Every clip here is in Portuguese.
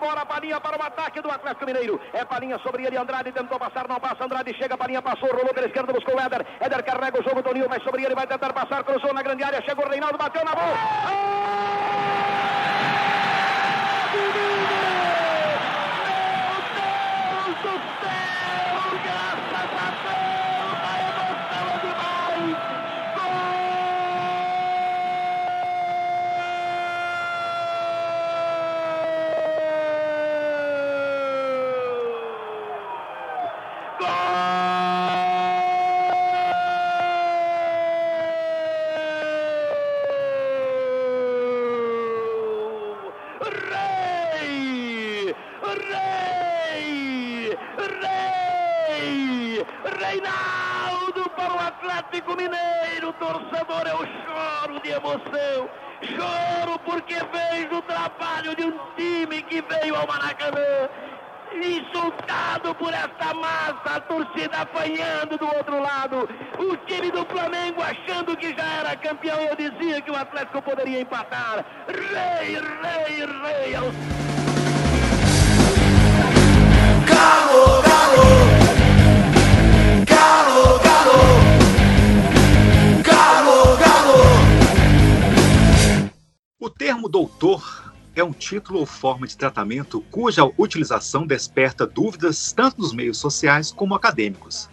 agora Palinha para o ataque do Atlético Mineiro. É Palinha sobre ele, Andrade tentou passar, não passa, Andrade chega, Palinha passou, rolou pela esquerda, buscou o Éder. Éder carrega o jogo, Toninho vai sobre ele, vai tentar passar, cruzou na grande área, chegou o Reinaldo, bateu na bola. Rei! Rei! Reinaldo para o Atlético Mineiro, torcedor, eu choro de emoção. Choro porque vejo o trabalho de um time que veio ao Maracanã insultado por esta massa, a torcida apanhando do outro lado, o time do Flamengo achando que já era campeão, eu dizia que o Atlético poderia empatar. Rei, rei, rei. aos- Galo, galo, galo, galo, galo, galo. O termo doutor é um título ou forma de tratamento cuja utilização desperta dúvidas tanto nos meios sociais como acadêmicos.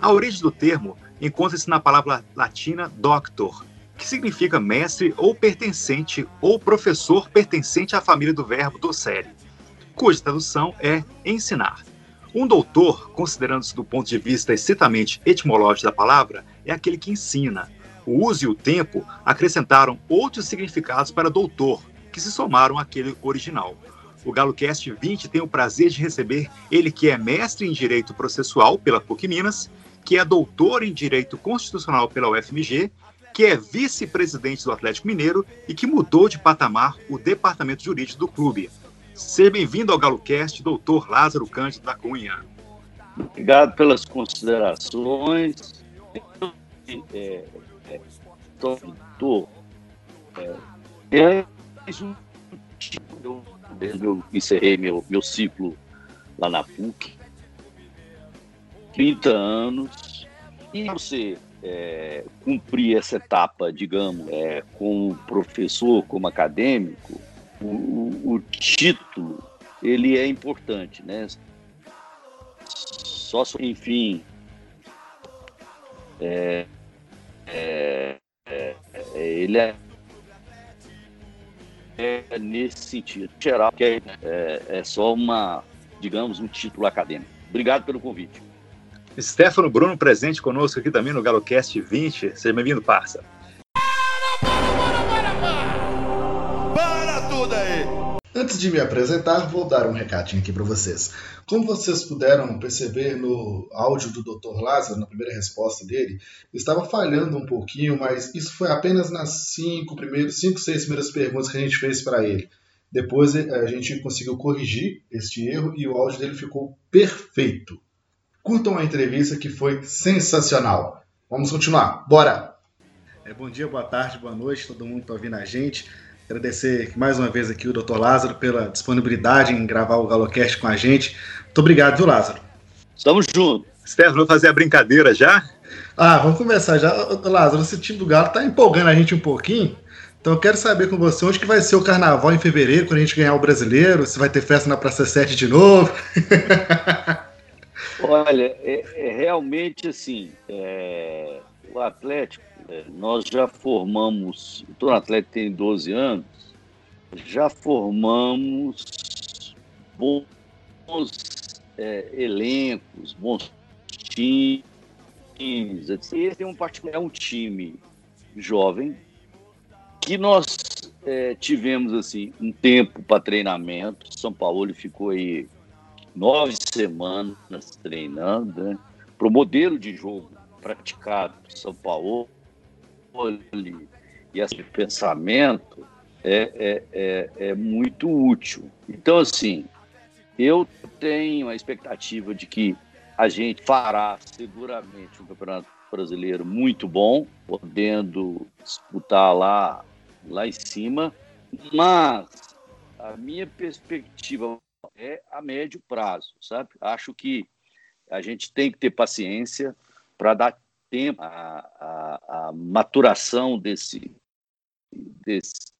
A origem do termo encontra-se na palavra latina doctor, que significa mestre ou pertencente ou professor pertencente à família do verbo docere, cuja tradução é ensinar. Um doutor, considerando-se do ponto de vista estritamente etimológico da palavra, é aquele que ensina. O uso e o tempo acrescentaram outros significados para doutor, que se somaram àquele original. O GaloCast 20 tem o prazer de receber ele que é mestre em Direito Processual pela PUC Minas, que é doutor em Direito Constitucional pela UFMG, que é vice-presidente do Atlético Mineiro e que mudou de patamar o departamento jurídico do clube. Seja bem-vindo ao GaloCast, doutor Lázaro Cândido da Cunha. Obrigado pelas considerações. É, é, tô, é, é mais um tipo, eu, encerrei meu, meu ciclo lá na PUC, 30 anos, e você é, cumprir essa etapa, digamos, é, como professor, como acadêmico, o, o, o título ele é importante, né? Só, enfim, é, é, é, ele é, é nesse sentido geral, que é, é, é só uma, digamos, um título acadêmico. Obrigado pelo convite. Stefano Bruno presente conosco aqui também no GaloCast 20. Seja bem-vindo, parça. Antes de me apresentar, vou dar um recadinho aqui para vocês. Como vocês puderam perceber no áudio do Dr. Lázaro, na primeira resposta dele, estava falhando um pouquinho, mas isso foi apenas nas cinco, primeiros, cinco seis primeiras perguntas que a gente fez para ele. Depois a gente conseguiu corrigir este erro e o áudio dele ficou perfeito. Curtam a entrevista que foi sensacional. Vamos continuar. Bora! É, bom dia, boa tarde, boa noite, todo mundo que está ouvindo a gente. Agradecer mais uma vez aqui o Dr. Lázaro pela disponibilidade em gravar o GaloCast com a gente. Muito obrigado, viu, Lázaro? Estamos juntos. Stefano, vou fazer a brincadeira já? Ah, vamos começar já. Lázaro, esse time do Galo tá empolgando a gente um pouquinho. Então eu quero saber com você onde que vai ser o carnaval em fevereiro, quando a gente ganhar o brasileiro, se vai ter festa na Praça 7 de novo. Olha, é, é realmente assim, é, o Atlético, é, nós já formamos, o Atlético tem 12 anos, já formamos bons é, elencos, bons times. Esse é um é um time jovem que nós é, tivemos assim um tempo para treinamento. São Paulo ficou aí nove semanas treinando né, para o modelo de jogo praticado por São Paulo e esse pensamento é, é, é, é muito útil. Então, assim, eu tenho a expectativa de que a gente fará seguramente um campeonato brasileiro muito bom, podendo disputar lá, lá em cima, mas a minha perspectiva é a médio prazo, sabe? Acho que a gente tem que ter paciência para dar tempo à, maturação desse, desse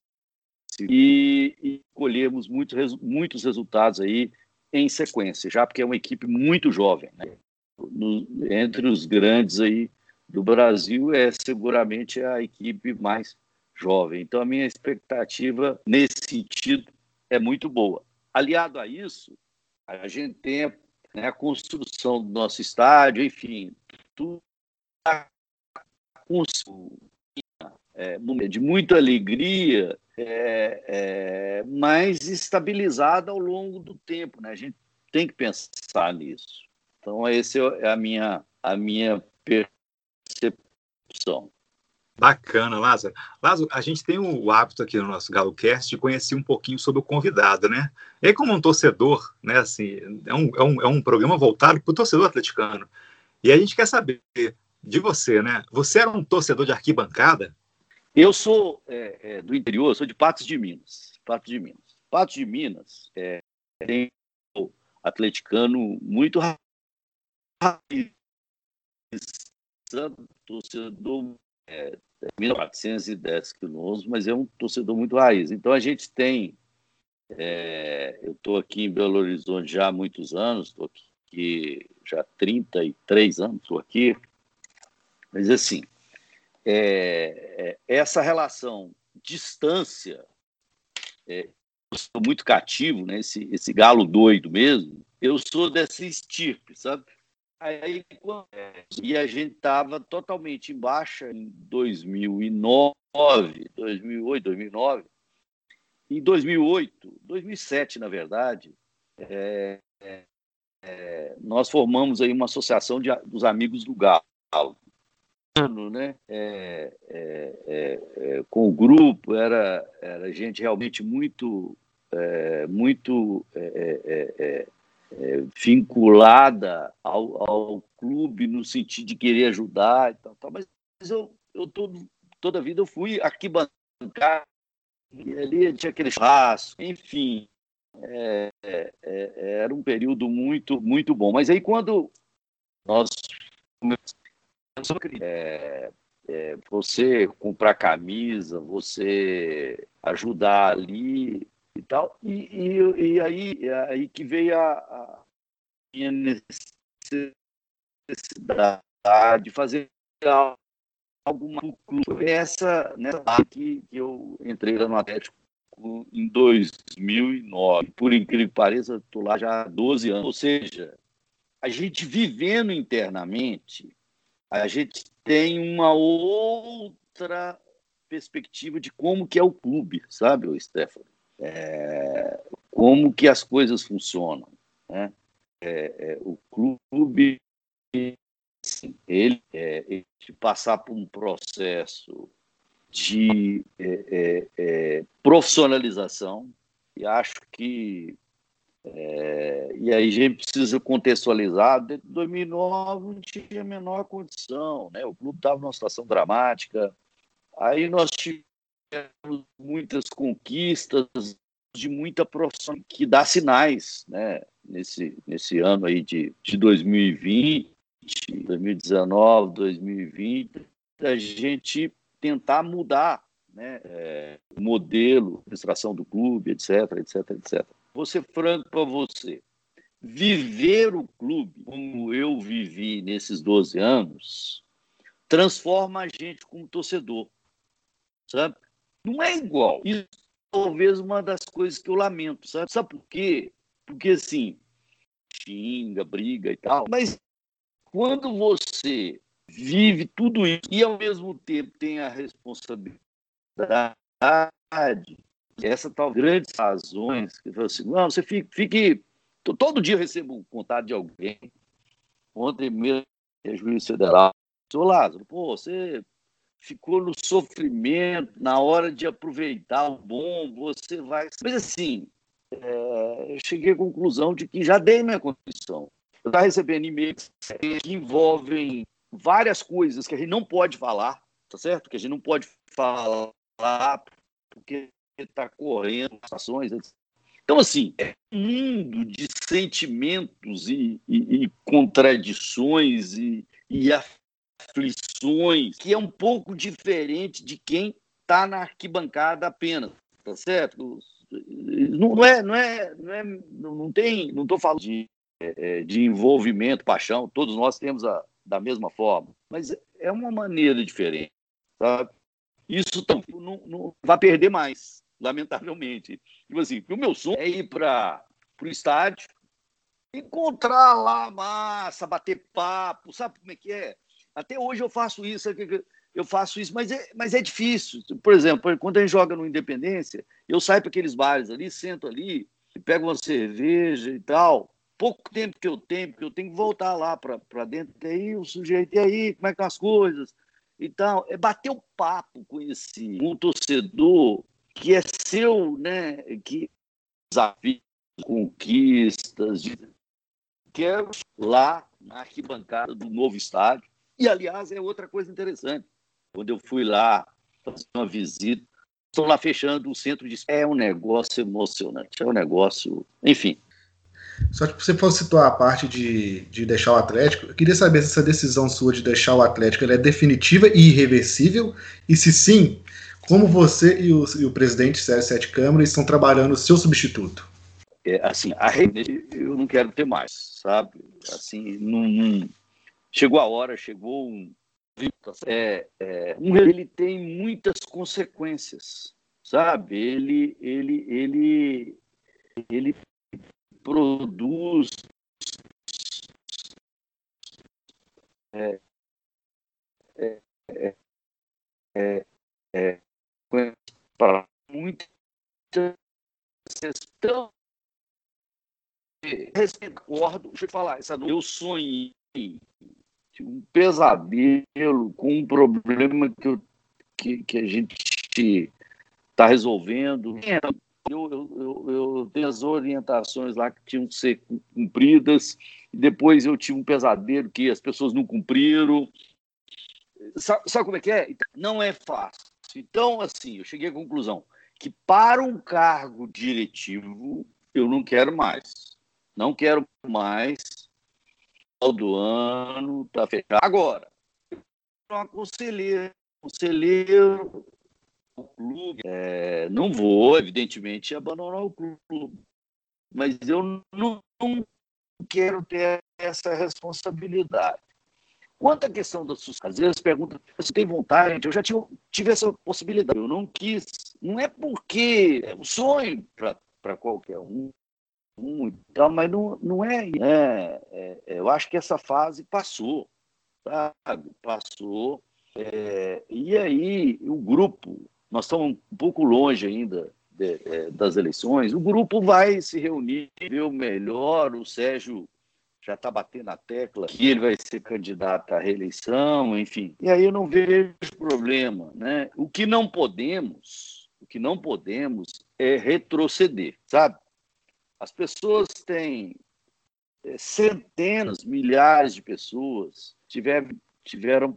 e, e colhermos muitos, muitos resultados aí em sequência, já porque é uma equipe muito jovem, né? No, entre os grandes aí do Brasil é seguramente a equipe mais jovem. Então a minha expectativa nesse sentido é muito boa. Aliado a isso, a gente tem né, a construção do nosso estádio, enfim, tudo é, de muita alegria, é, é, mas estabilizada ao longo do tempo. Né? A gente tem que pensar nisso. Então, essa é a minha, a minha percepção. Bacana, Lázaro. Lázaro, a gente tem o hábito aqui no nosso GaloCast de conhecer um pouquinho sobre o convidado, né? E como um torcedor, né, assim, é um, é um, é um programa voltado para o torcedor atleticano. E a gente quer saber de você, né? Você era um torcedor de arquibancada? Eu sou é, é, do interior, sou de Patos de Minas. Patos de Minas. Patos de Minas é, tem um atleticano muito rápido, torcedor é, 1.410 quilômetros, mas é um torcedor muito raiz. Então a gente tem. É, eu estou aqui em Belo Horizonte já há muitos anos, estou aqui já há 33 anos, estou aqui. Mas assim, é, é, essa relação distância, é, eu sou muito cativo, né? Esse, esse galo doido mesmo. Eu sou dessa estirpe, sabe? Aí, e a gente estava totalmente em baixa em 2009, 2008, 2009. Em 2008, 2007, na verdade, é, nós formamos aí uma associação de, dos amigos do Galo. Né? É, é, é, é com o grupo, era, era gente realmente muito, é, muito vinculada ao, ao, clube no sentido de querer ajudar e tal, tal. mas eu, eu todo, toda a vida eu fui aqui bancar e ali tinha aquele espaço, enfim, é, é, é, era um período muito, muito bom. Mas aí quando nós é, é, você comprar camisa, você ajudar ali, e tal. E, e, e aí, aí que veio a, a minha necessidade de fazer alguma. Essa nessa que, que eu entrei no Atlético em 2009. Por incrível que pareça, estou lá já há 12 anos. Ou seja, a gente vivendo internamente, a gente tem uma outra perspectiva de como que é o clube, sabe, Stefano? é, como que as coisas funcionam. Né? É, é, o clube, assim, ele, é, ele passar por um processo de é, é, profissionalização, e acho que e aí a gente precisa contextualizar. Em 2009 não tinha a menor condição, né? O clube estava numa situação dramática. Aí nós tivemos muitas conquistas, de muita profissão que dá sinais, né? Nesse, nesse ano aí de, de 2020, 2019, 2020, a gente tentar mudar né, é, o modelo, a administração do clube, etc, etc, etc. Vou ser franco para você. Viver o clube como eu vivi nesses 12 anos transforma a gente como torcedor, sabe? Não é igual. Isso é talvez uma das coisas que eu lamento, sabe? Sabe por quê? Porque assim, xinga, briga e tal, mas quando você vive tudo isso e ao mesmo tempo tem a responsabilidade, essa tal grandes razões que assim, não, você fique, fique todo dia eu recebo um contato de alguém. Ontem mesmo, é juiz federal, seu Lázaro, pô, você ficou no sofrimento, na hora de aproveitar o bom, você vai. Mas assim, é, eu cheguei à conclusão de que já dei minha condição. Eu estava recebendo e-mails que envolvem várias coisas que a gente não pode falar, tá certo? Que a gente não pode falar porque está correndo ações. Então, assim, é um mundo de sentimentos e, e, e contradições e, e aflições que é um pouco diferente de quem está na arquibancada apenas, tá certo? Não é, não é, não é, não tem, não estou falando de, é, de envolvimento, paixão. Todos nós temos a, da mesma forma, mas é uma maneira diferente, sabe? Isso não, não vai perder mais, lamentavelmente. Tipo assim, o meu sonho é ir para o estádio, encontrar lá massa, bater papo, sabe como é que é? Até hoje eu faço isso, eu faço isso, mas é, mas é difícil. Por exemplo, quando a gente joga no Independência, eu saio para aqueles bares ali, sento ali, pego uma cerveja e tal. Pouco tempo que eu tenho, porque eu tenho que voltar lá para dentro. E aí o sujeito, e aí, como é que estão as coisas? E tal. É bater o papo com esse um torcedor que é seu, né? Que desafios, conquistas, que é lá na arquibancada do novo estádio. E, aliás, é outra coisa interessante. Quando eu fui lá fazer uma visita, estão lá fechando o centro de. É um negócio emocionante, é um negócio. Enfim. Só que você for situar a parte de, de deixar o Atlético, eu queria saber se essa decisão sua de deixar o Atlético é definitiva e irreversível, e se sim, como você e o, e o presidente Sérgio Sete Câmara estão trabalhando o seu substituto? É, assim, a rede eu não quero ter mais, sabe? Assim, não, chegou a hora, chegou um, é, é, ele tem muitas consequências, sabe? Ele, ele, ele, ele produz é, é, é, é, para muitas questão. Recordo, deixa eu falar, essa eu sonhei um pesadelo com um problema que, eu, que, que a gente está resolvendo. Eu, eu, eu, tenho as orientações lá que tinham que ser cumpridas, depois eu tive um pesadelo que as pessoas não cumpriram. Sabe, sabe como é que é? Não é fácil. Então, assim, eu cheguei à conclusão que para um cargo diretivo eu não quero mais. Não quero mais do ano, está fechado. Agora, uma conselheira, conselheiro, o clube, é, não vou, evidentemente, abandonar o clube, mas eu não, quero ter essa responsabilidade. Quanto à questão da sucessão, às vezes perguntam se tem vontade, eu já tive, tive essa possibilidade, eu não quis. Não é porque é um sonho para qualquer um, então, mas não, não é, é, é, Eu acho que essa fase passou, sabe? Passou. É, e aí, o grupo, nós estamos um pouco longe ainda de, é, das eleições, o grupo vai se reunir, ver o melhor, o Sérgio já está batendo na tecla que ele vai ser candidato à reeleição, enfim. E aí eu não vejo problema, né? O que não podemos, o que não podemos é retroceder, sabe? As pessoas têm é, centenas, milhares de pessoas tiveram, tiveram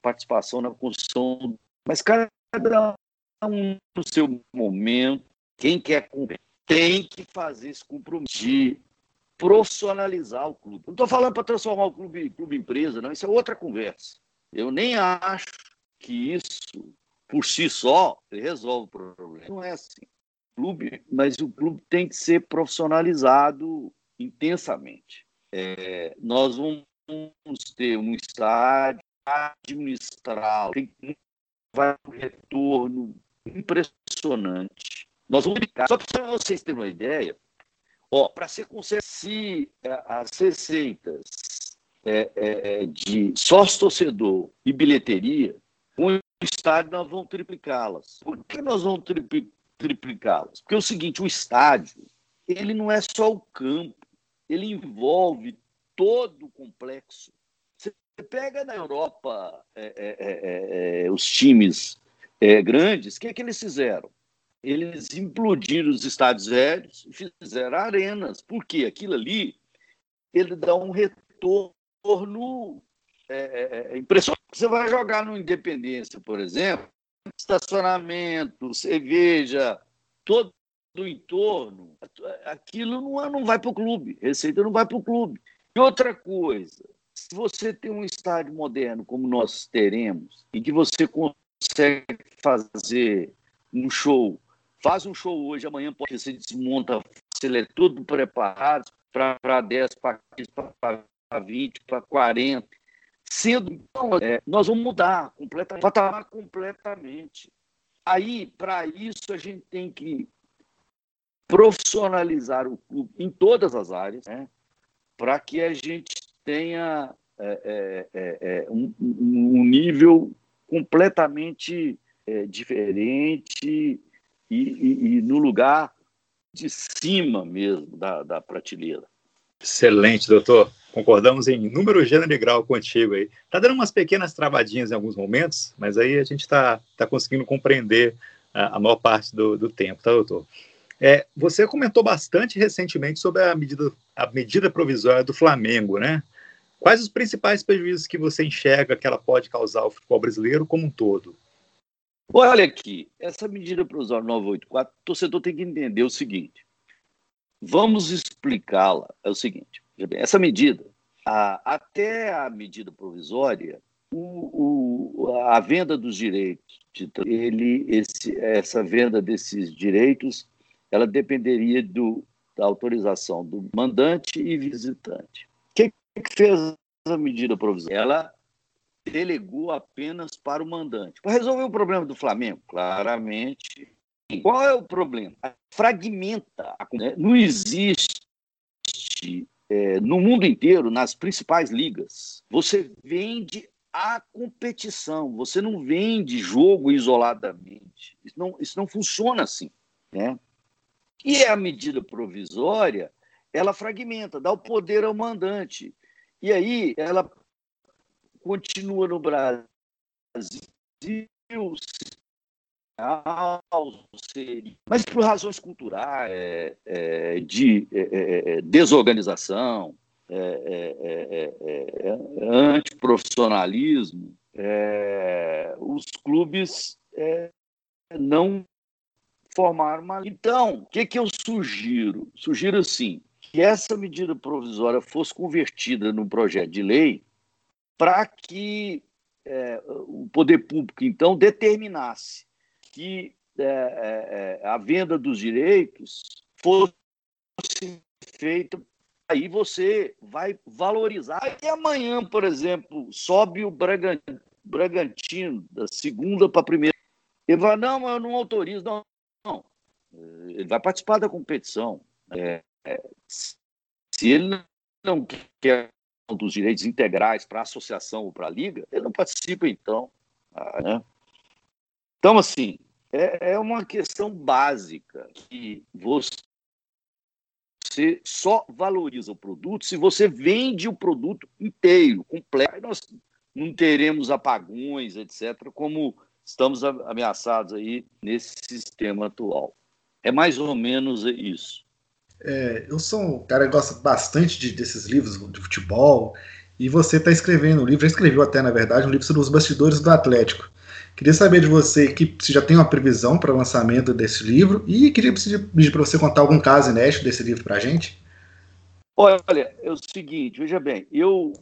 participação na construção, mas cada um no seu momento, quem quer tem que fazer esse compromisso de profissionalizar o clube. Não estou falando para transformar o clube, clube em empresa, não, isso é outra conversa. Eu nem acho que isso, por si só, resolve o problema. Não é assim clube, mas o clube tem que ser profissionalizado intensamente. É, nós vamos ter um estádio administrado, tem vai um retorno impressionante. Nós vamos brincar. Só para vocês terem uma ideia, ó, para ser se é, as receitas é, é, é, de sócio-torcedor e bilheteria, o estádio nós vamos triplicá-las. Por que nós vamos triplicar? triplicá-las. Porque é o seguinte, o estádio, ele não é só o campo, ele envolve todo o complexo. Pega na Europa é, é, é, é os times é, grandes, o que, é que eles fizeram? Eles implodiram os estádios velhos e fizeram arenas, porque aquilo ali ele dá um retorno é, impressionante. Você vai jogar no Independência, por exemplo, estacionamento, cerveja, todo do entorno, aquilo não, não vai para o clube, receita não vai para o clube. E outra coisa, se você tem um estádio moderno como nós teremos, e que você consegue fazer um show, faz um show hoje, amanhã pode você desmonta, ele é tudo preparado para 10, para 15, para 20, para 40. Sendo, então, é, nós vamos mudar completamente, patamar completamente. Aí, para isso, a gente tem que profissionalizar o clube em todas as áreas, né? para que a gente tenha é, é, é, é um, um, nível completamente é, diferente e, e, e, no lugar de cima mesmo da, da prateleira. Excelente, doutor. Concordamos em número, gênero e grau contigo aí. Tá dando umas pequenas travadinhas em alguns momentos, mas aí a gente está tá conseguindo compreender a, a maior parte do, do tempo, tá, doutor? É, você comentou bastante recentemente sobre a medida, a medida provisória do Flamengo, né? Quais os principais prejuízos que você enxerga que ela pode causar ao futebol brasileiro como um todo? Olha aqui, essa medida provisória 984, o torcedor tem que entender o seguinte. Vamos explicá-la. É o seguinte: essa medida, a, até a medida provisória, o, o, a venda dos direitos, ele, esse, essa venda desses direitos ela dependeria do, da autorização do mandante e visitante. Que fez a medida provisória? Ela delegou apenas para o mandante. Para resolver o problema do Flamengo, claramente. Qual é o problema? Fragmenta. Não existe é, no mundo inteiro, nas principais ligas, você vende a competição, você não vende jogo isoladamente. Isso não, isso não funciona assim. Né? E a medida provisória, ela fragmenta, dá o poder ao mandante. E aí ela continua no Brasil mas por razões culturais, é, é, de é, é, é desorganização, é, antiprofissionalismo, os clubes não formar uma. Então, o que, que eu sugiro? Sugiro assim que essa medida provisória fosse convertida num projeto de lei para que é, o poder público, então, determinasse que é, é, é a venda dos direitos fosse feita. Aí você vai valorizar. E amanhã, por exemplo, sobe o Bragantino da segunda para a primeira. Ele vai, não, eu não autorizo. Não, não, ele vai participar da competição. É, se ele não quer dos direitos integrais para a associação ou para a liga, ele não participa, então. Ah, né? Então, assim, é, é uma questão básica que você só valoriza o produto se você vende o produto inteiro, completo. Aí nós não teremos apagões, etc., como estamos ameaçados aí nesse sistema atual. É mais ou menos isso. É, eu sou um cara que gosta bastante de, desses livros de futebol, e você está escrevendo um livro, já escreveu até, na verdade, um livro sobre os bastidores do Atlético. Queria saber de você que se já tem uma previsão para o lançamento desse livro, e queria pedir para você contar algum caso inédito desse livro para a gente. Olha, é o seguinte, veja bem, eu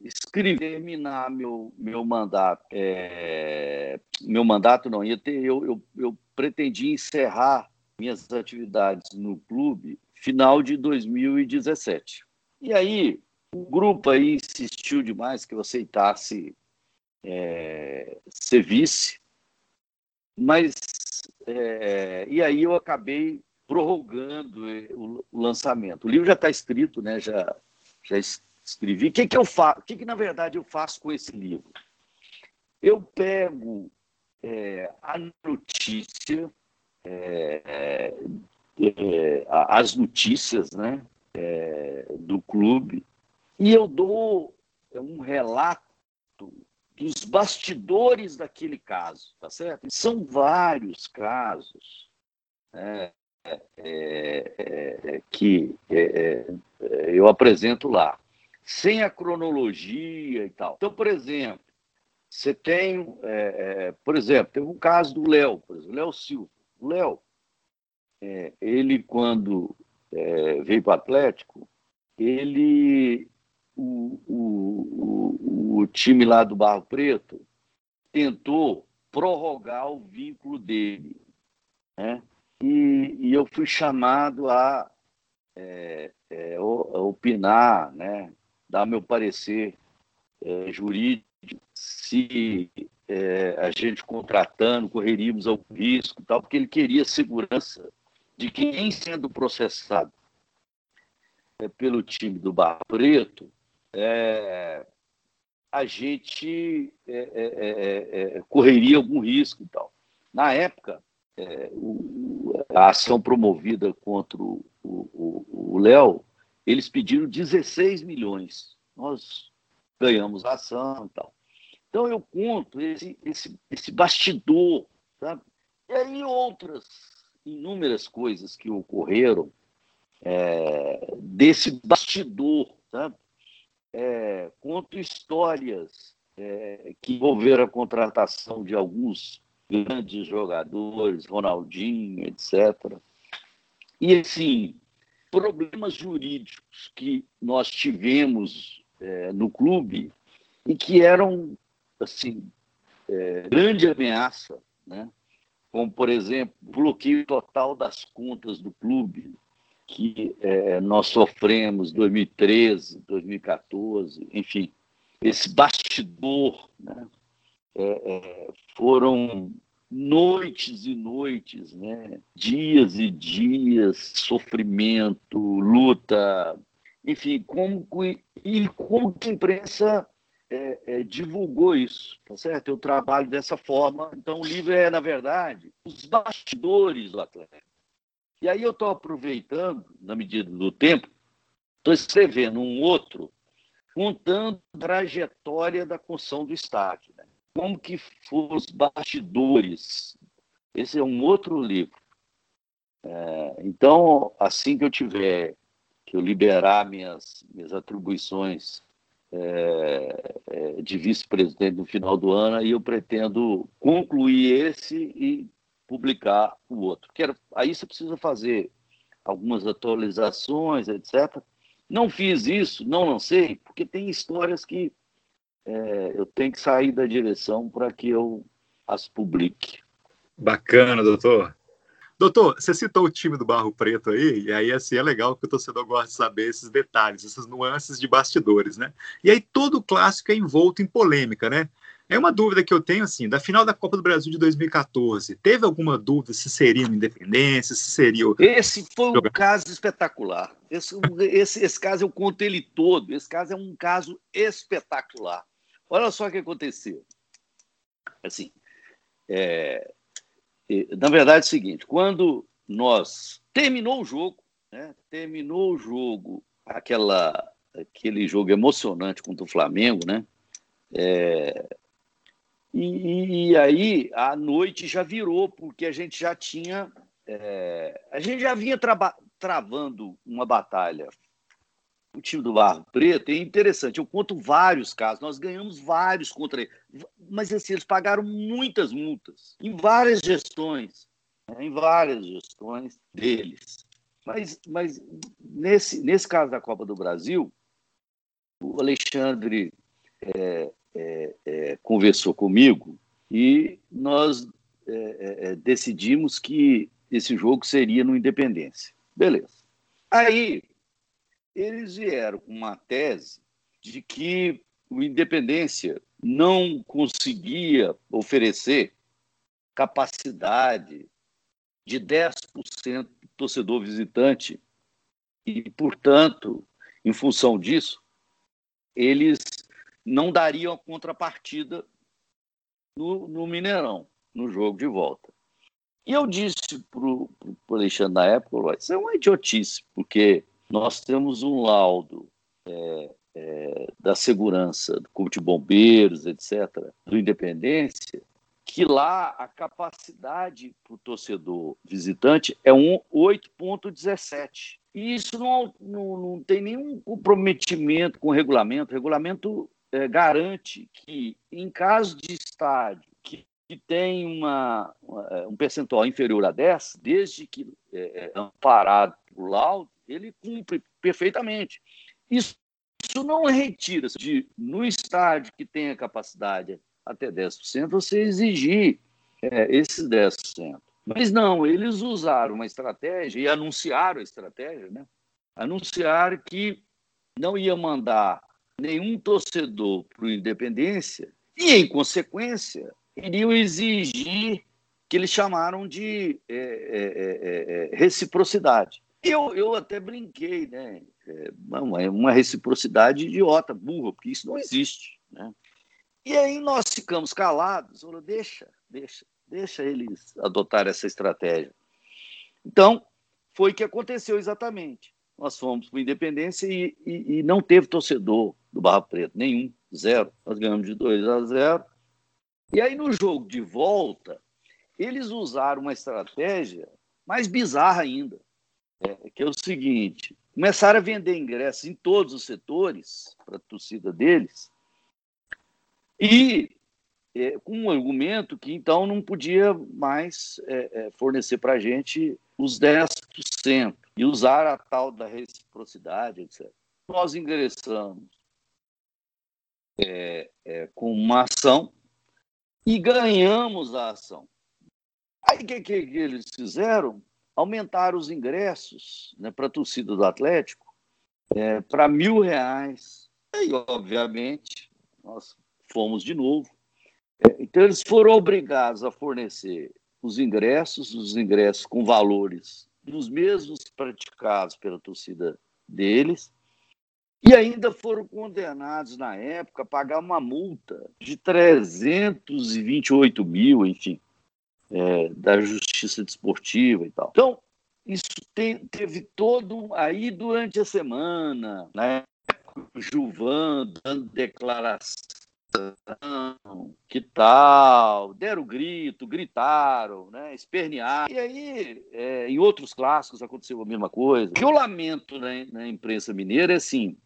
escrever, terminar meu, meu mandato, é, meu mandato não, ia ter, eu, eu, eu pretendia encerrar minhas atividades no clube final de 2017. E aí, o grupo aí insistiu demais que eu aceitasse é, ser vice, mas é, e aí eu acabei prorrogando o, o lançamento. O livro já está escrito, né? Já, já escrevi. O que, que eu faço? O que, que, na verdade, eu faço com esse livro? Eu pego é, a notícia, é, é, as notícias né, é, do clube, e eu dou um relato dos bastidores daquele caso, tá certo? São vários casos. Né, é, é, que eu apresento lá sem a cronologia e tal. Então, por exemplo, você tem, é, é, por exemplo, tem um caso do Léo, por exemplo, Léo Silva. Léo, é, ele quando é, veio para o Atlético, ele o, o, o, time lá do Barro Preto tentou prorrogar o vínculo dele. Né? E, e eu fui chamado a, é, é, opinar, né? dar meu parecer é, jurídico, se é, a gente contratando correríamos algum risco, tal, porque ele queria segurança de quem sendo processado é, pelo time do Barro Preto, é, a gente é, é, é, é, correria algum risco e tal. Na época, o, a ação promovida contra o Léo, eles pediram 16 milhões. Nós ganhamos a ação e tal. Então eu conto esse, esse, esse bastidor, sabe? E aí outras inúmeras coisas que ocorreram é, desse bastidor, sabe? É, conto histórias é, que envolveram a contratação de alguns grandes jogadores, Ronaldinho, etc. E, assim, problemas jurídicos que nós tivemos é, no clube e que eram, assim, é, grande ameaça, né? Como, por exemplo, bloqueio total das contas do clube, que é, nós sofremos 2013, 2014, enfim, esse bastidor, né? É, é, foram noites e noites, né? dias e dias, sofrimento, luta, enfim, como e como a imprensa é, é, divulgou isso, tá certo? Eu trabalho dessa forma, então o livro é, na verdade, os bastidores do atleta. E aí eu estou aproveitando, na medida do tempo, estou escrevendo um outro, contando a trajetória da construção do estádio. Né? Como que foram os bastidores. Esse é um outro livro. É, então, assim que eu tiver, que eu liberar minhas, minhas atribuições é, é de vice-presidente no final do ano, aí eu pretendo concluir esse e publicar o outro. Quero, aí você precisa fazer algumas atualizações, etc. Não fiz isso, não lancei, porque tem histórias que é, eu tenho que sair da direção para que eu as publique. Bacana, doutor. Doutor, você citou o time do Barro Preto aí, e aí assim é legal que o torcedor gosta de saber esses detalhes, essas nuances de bastidores, né? E aí todo clássico é envolto em polêmica, né? É uma dúvida que eu tenho, assim, da final da Copa do Brasil de 2014, teve alguma dúvida se seria uma independência, se seria... O... Esse foi um caso espetacular. Esse, esse, esse caso eu conto ele todo. Esse caso é um caso espetacular. Olha só o que aconteceu. Assim, é, na verdade é o seguinte, quando nós... Terminou o jogo, né? Terminou o jogo, aquela, aquele jogo emocionante contra o Flamengo, né? É, e, e, aí a noite já virou, porque a gente já tinha. É, a gente já vinha travando uma batalha. O time do Barro Preto é interessante, eu conto vários casos, nós ganhamos vários contra ele, mas assim, eles pagaram muitas multas em várias gestões, né, em várias gestões deles. Mas, mas nesse, nesse caso da Copa do Brasil, o Alexandre é, é, é, conversou comigo e nós é, é, é, decidimos que esse jogo seria no Independência. Beleza. Aí eles vieram com uma tese de que o Independência não conseguia oferecer capacidade de 10% do torcedor visitante e, portanto, em função disso, eles não dariam a contrapartida no, no Mineirão, no jogo de volta. E eu disse para o Alexandre na época, isso é uma idiotice, porque nós temos um laudo é, é, da segurança, do Corpo de Bombeiros, etc., do Independência, que lá a capacidade para o torcedor visitante é um 8,17. E isso não, não, não tem nenhum comprometimento com o regulamento. O regulamento é, garante que, em caso de estádio que que tem uma, um percentual inferior a 10, desde que é, é, amparado por laudo, ele cumpre perfeitamente. Isso, isso não retira de, no estádio que tem a capacidade até 10%, você exigir é, esses 10%. Mas não, eles usaram uma estratégia e anunciaram a estratégia, né? Anunciaram que não ia mandar nenhum torcedor para o Independência e, em consequência, iriam exigir que eles chamaram de é, é, é, é reciprocidade. Eu, eu até brinquei, né? É, uma, uma reciprocidade idiota, burra, porque isso não existe. Né? E aí nós ficamos calados, falou, deixa, deixa, deixa eles adotar essa estratégia. Então, foi o que aconteceu exatamente. Nós fomos para a Independência e, e, e, não teve torcedor do Barra Preto, nenhum, zero. Nós ganhamos de 2 a 0. E aí, no jogo de volta, eles usaram uma estratégia mais bizarra ainda, é, que é o seguinte: começaram a vender ingressos em todos os setores para a torcida deles, e é, com um argumento que então não podia mais é, é fornecer para a gente os 10% e usar a tal da reciprocidade, etc. Nós ingressamos é, é, com uma ação e ganhamos a ação. Aí o que, que, eles fizeram? Aumentaram os ingressos né, para a torcida do Atlético é, para mil reais. E, obviamente, nós fomos de novo. É, então, eles foram obrigados a fornecer os ingressos, os ingressos com valores dos mesmos praticados pela torcida deles, e ainda foram condenados, na época, a pagar uma multa de 328 mil, enfim, é, da Justiça Desportiva e tal. Então, isso tem, teve todo. Aí, durante a semana, né, Juvan dando declaração que tal, deram grito, gritaram, né, espernearam. E aí, é, em outros clássicos aconteceu a mesma coisa. O que eu lamento né, na imprensa mineira é assim,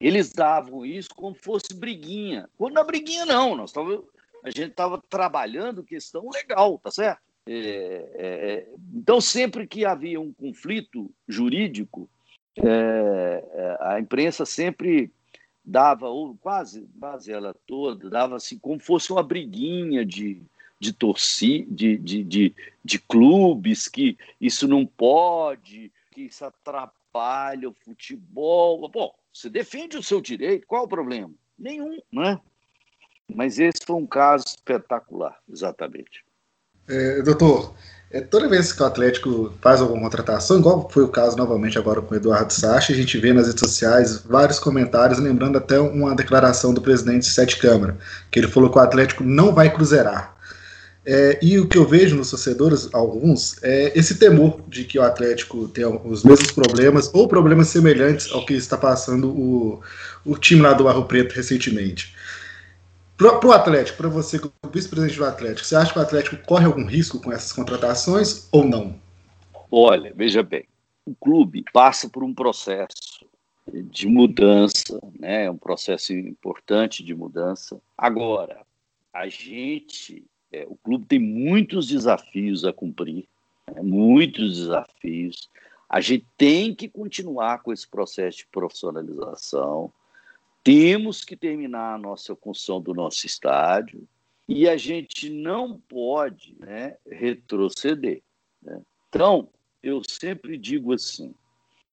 eles davam isso como fosse briguinha. Quando na briguinha não, nós tava, a gente estava trabalhando questão legal, tá certo? É, é, é, então, sempre que havia um conflito jurídico, é, é, a imprensa sempre dava, ou quase, quase ela toda, dava assim como fosse uma briguinha de, de torcida, de, de, de, de clubes, que isso não pode, que isso atrapalha o futebol. Bom, você defende o seu direito, qual o problema? Nenhum, né? Mas esse foi um caso espetacular, exatamente. É, doutor, é, toda vez que o Atlético faz alguma contratação, igual foi o caso novamente agora com o Eduardo Sacha, a gente vê nas redes sociais vários comentários, lembrando até uma declaração do presidente de Sete Câmara, que ele falou que o Atlético não vai cruzeirar. É, e o que eu vejo nos torcedores, alguns, é esse temor de que o Atlético tenha os mesmos problemas ou problemas semelhantes ao que está passando o, o time lá do Barro Preto recentemente. Para o Atlético, para você, vice-presidente do Atlético, você acha que o Atlético corre algum risco com essas contratações ou não? Olha, veja bem, o clube passa por um processo de mudança, né? um processo importante de mudança. Agora, a gente é, o clube tem muitos desafios a cumprir, né? muitos desafios. A gente tem que continuar com esse processo de profissionalização. Temos que terminar a nossa construção do nosso estádio e a gente não pode né, retroceder. Né? Então, eu sempre digo assim: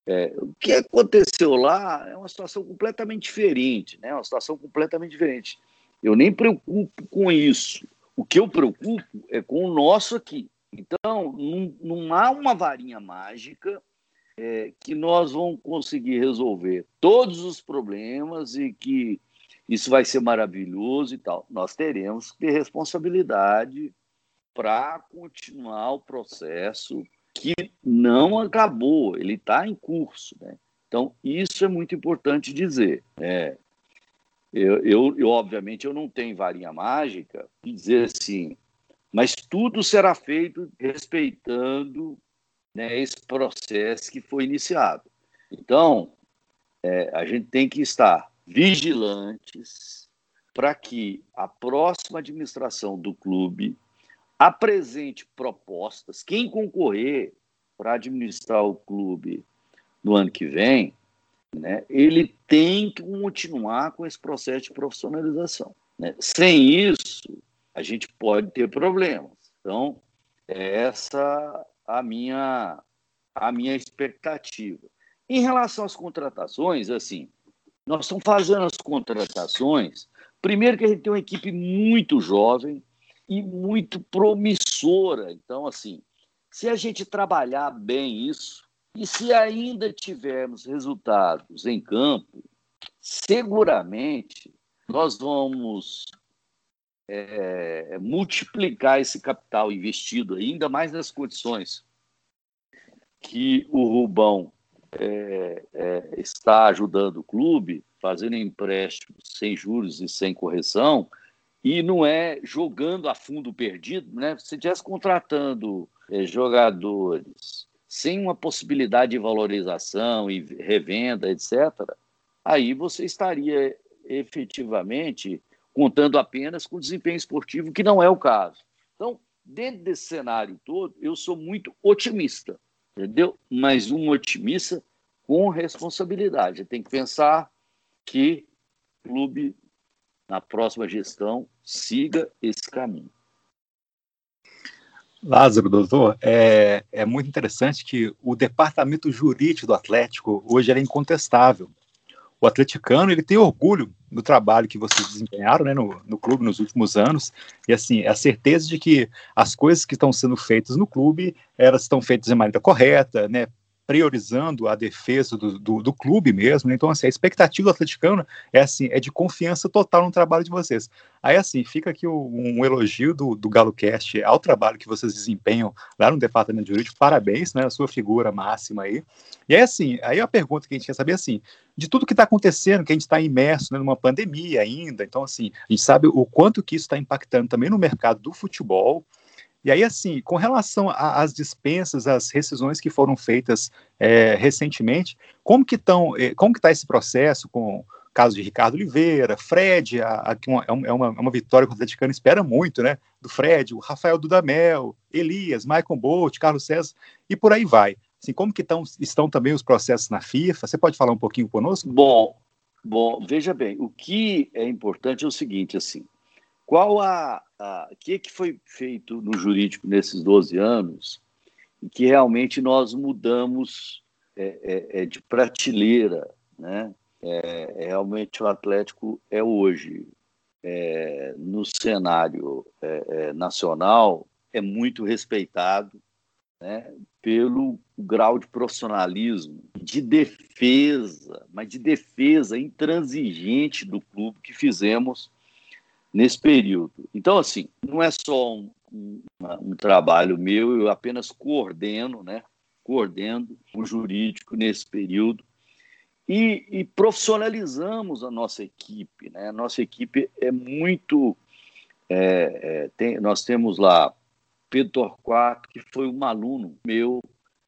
é, o que aconteceu lá é uma situação completamente diferente, né? uma situação completamente diferente. Eu nem preocupo com isso. O que eu preocupo é com o nosso aqui. Então, não, não há uma varinha mágica é, que nós vamos conseguir resolver todos os problemas e que isso vai ser maravilhoso e tal. Nós teremos que ter responsabilidade para continuar o processo que não acabou, ele está em curso. Né? Então, isso é muito importante dizer. É, eu, eu, eu, obviamente, eu não tenho varinha mágica de dizer assim, mas tudo será feito respeitando né, esse processo que foi iniciado. Então, é, a gente tem que estar vigilantes para que a próxima administração do clube apresente propostas. Quem concorrer para administrar o clube no ano que vem, né, ele tem que continuar com esse processo de profissionalização. Né? Sem isso, a gente pode ter problemas. Então, é essa a minha, a minha expectativa. Em relação às contratações, assim, nós estamos fazendo as contratações. Primeiro que a gente tem uma equipe muito jovem e muito promissora. Então, assim, se a gente trabalhar bem isso, e se ainda tivermos resultados em campo, seguramente nós vamos é, multiplicar esse capital investido, ainda mais nas condições que o Rubão é, é, está ajudando o clube, fazendo empréstimos sem juros e sem correção, e não é jogando a fundo perdido, né? Se estivesse contratando é, jogadores sem uma possibilidade de valorização e revenda, etc., aí você estaria efetivamente contando apenas com desempenho esportivo, que não é o caso. Então, dentro desse cenário todo, eu sou muito otimista, entendeu? Mas um otimista com responsabilidade. Tem que pensar que o clube, na próxima gestão, siga esse caminho. Lázaro, doutor, é, é muito interessante que o departamento jurídico do Atlético hoje é incontestável. O atleticano ele tem orgulho do trabalho que vocês desempenharam né, no, no clube nos últimos anos. E assim a certeza de que as coisas que estão sendo feitas no clube elas estão feitas de maneira correta, né, priorizando a defesa do, do, do, clube mesmo. Né? Então, assim, a expectativa do atleticano é assim, é de confiança total no trabalho de vocês. Aí, assim, fica aqui o, um elogio do, do GaloCast ao trabalho que vocês desempenham lá no departamento jurídico. Parabéns, né? A sua figura máxima aí. E aí, assim, aí a pergunta que a gente quer saber, assim, de tudo que está acontecendo, que a gente está imerso né, numa pandemia ainda, então, assim, a gente sabe o quanto que isso está impactando também no mercado do futebol, e aí, assim, com relação às dispensas, às rescisões que foram feitas é, recentemente, como que estão, é, como que está esse processo com o caso de Ricardo Oliveira, Fred, a, a, uma, é uma, é uma vitória que o Atleticano espera muito, né? Do Fred, o Rafael Dudamel, Elias, Michael Bolt, Carlos César, e por aí vai. Assim, como que tão, estão também os processos na FIFA? Você pode falar um pouquinho conosco? Bom, bom, veja bem, o que é importante é o seguinte, assim, qual a, o que, que foi feito no jurídico nesses 12 anos e que realmente nós mudamos é, é, é de prateleira, né? É, é, realmente o Atlético é hoje é, no cenário nacional é muito respeitado né, pelo grau de profissionalismo, de defesa, mas de defesa intransigente do clube que fizemos nesse período. Então, assim, não é só um, um, um trabalho meu, eu apenas coordeno, né? Coordeno o jurídico nesse período e, e, profissionalizamos a nossa equipe. Né? A nossa equipe é muito. É, é, tem, nós temos lá Pedro Torquato, que foi um aluno meu,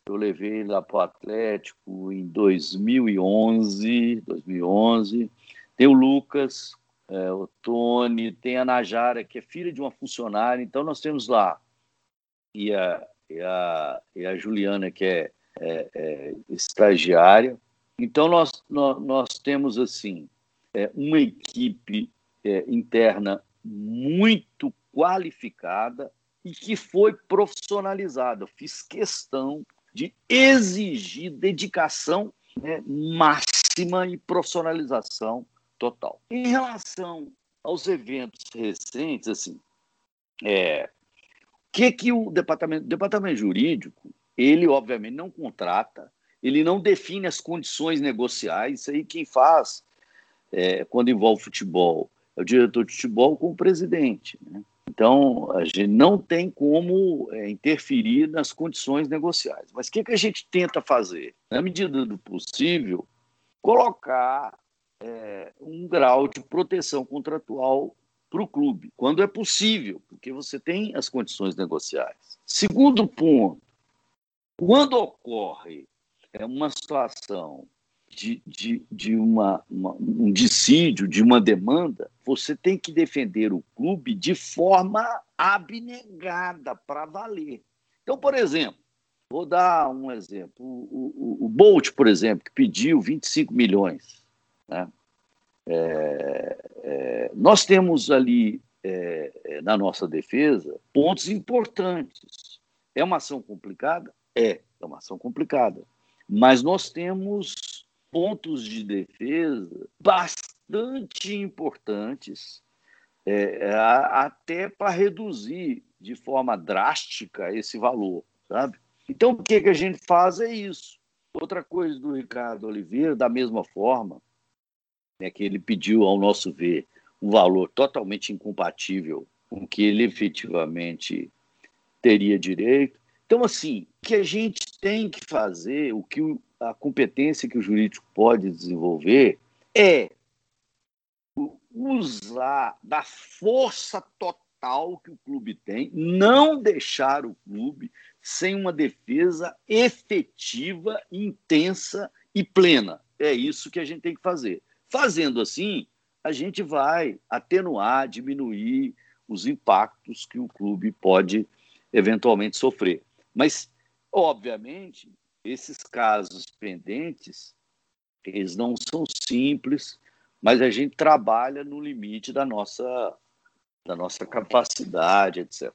eu levei lá para o Atlético em 2011, 2011. Tem o Lucas, é, o Tony, tem a Najara, que é filha de uma funcionária. Então, nós temos lá, e a, e a, e a Juliana, que é, é, é estagiária. Então, nós, nós, nós temos, assim, é, uma equipe é, interna muito qualificada e que foi profissionalizada. Eu fiz questão de exigir dedicação né, máxima e profissionalização total. Em relação aos eventos recentes, assim, é, o que que o departamento, o departamento jurídico, ele obviamente não contrata, ele não define as condições negociais, isso aí quem faz é, quando envolve futebol é o diretor de futebol com o presidente. Né? Então, a gente não tem como é, interferir nas condições negociais. Mas o que, que a gente tenta fazer? Na medida do possível, colocar é, um grau de proteção contratual para o clube, quando é possível, porque você tem as condições negociais. Segundo ponto, quando ocorre é, uma situação de, de, de uma, uma, um dissídio, de uma demanda, você tem que defender o clube de forma abnegada para valer. Então, por exemplo, vou dar um exemplo. O, o, o Bolt, por exemplo, que pediu 25 milhões. Né? É, é, nós temos ali é, é, na nossa defesa pontos importantes. É uma ação complicada? É, é uma ação complicada. Mas nós temos pontos de defesa bastante importantes, é, até para reduzir de forma drástica esse valor, sabe? Então, o que, que a gente faz é isso. Outra coisa do Ricardo Oliveira, da mesma forma, é que ele pediu, ao nosso ver, um valor totalmente incompatível com o que ele efetivamente teria direito. Então, assim, o que a gente tem que fazer, o que a competência que o jurídico pode desenvolver é usar da força total que o clube tem, não deixar o clube sem uma defesa efetiva, intensa e plena. É isso que a gente tem que fazer. Fazendo assim, a gente vai atenuar, diminuir os impactos que o clube pode eventualmente sofrer. Mas, obviamente, esses casos pendentes, eles não são simples, mas a gente trabalha no limite da nossa, da nossa capacidade, etc.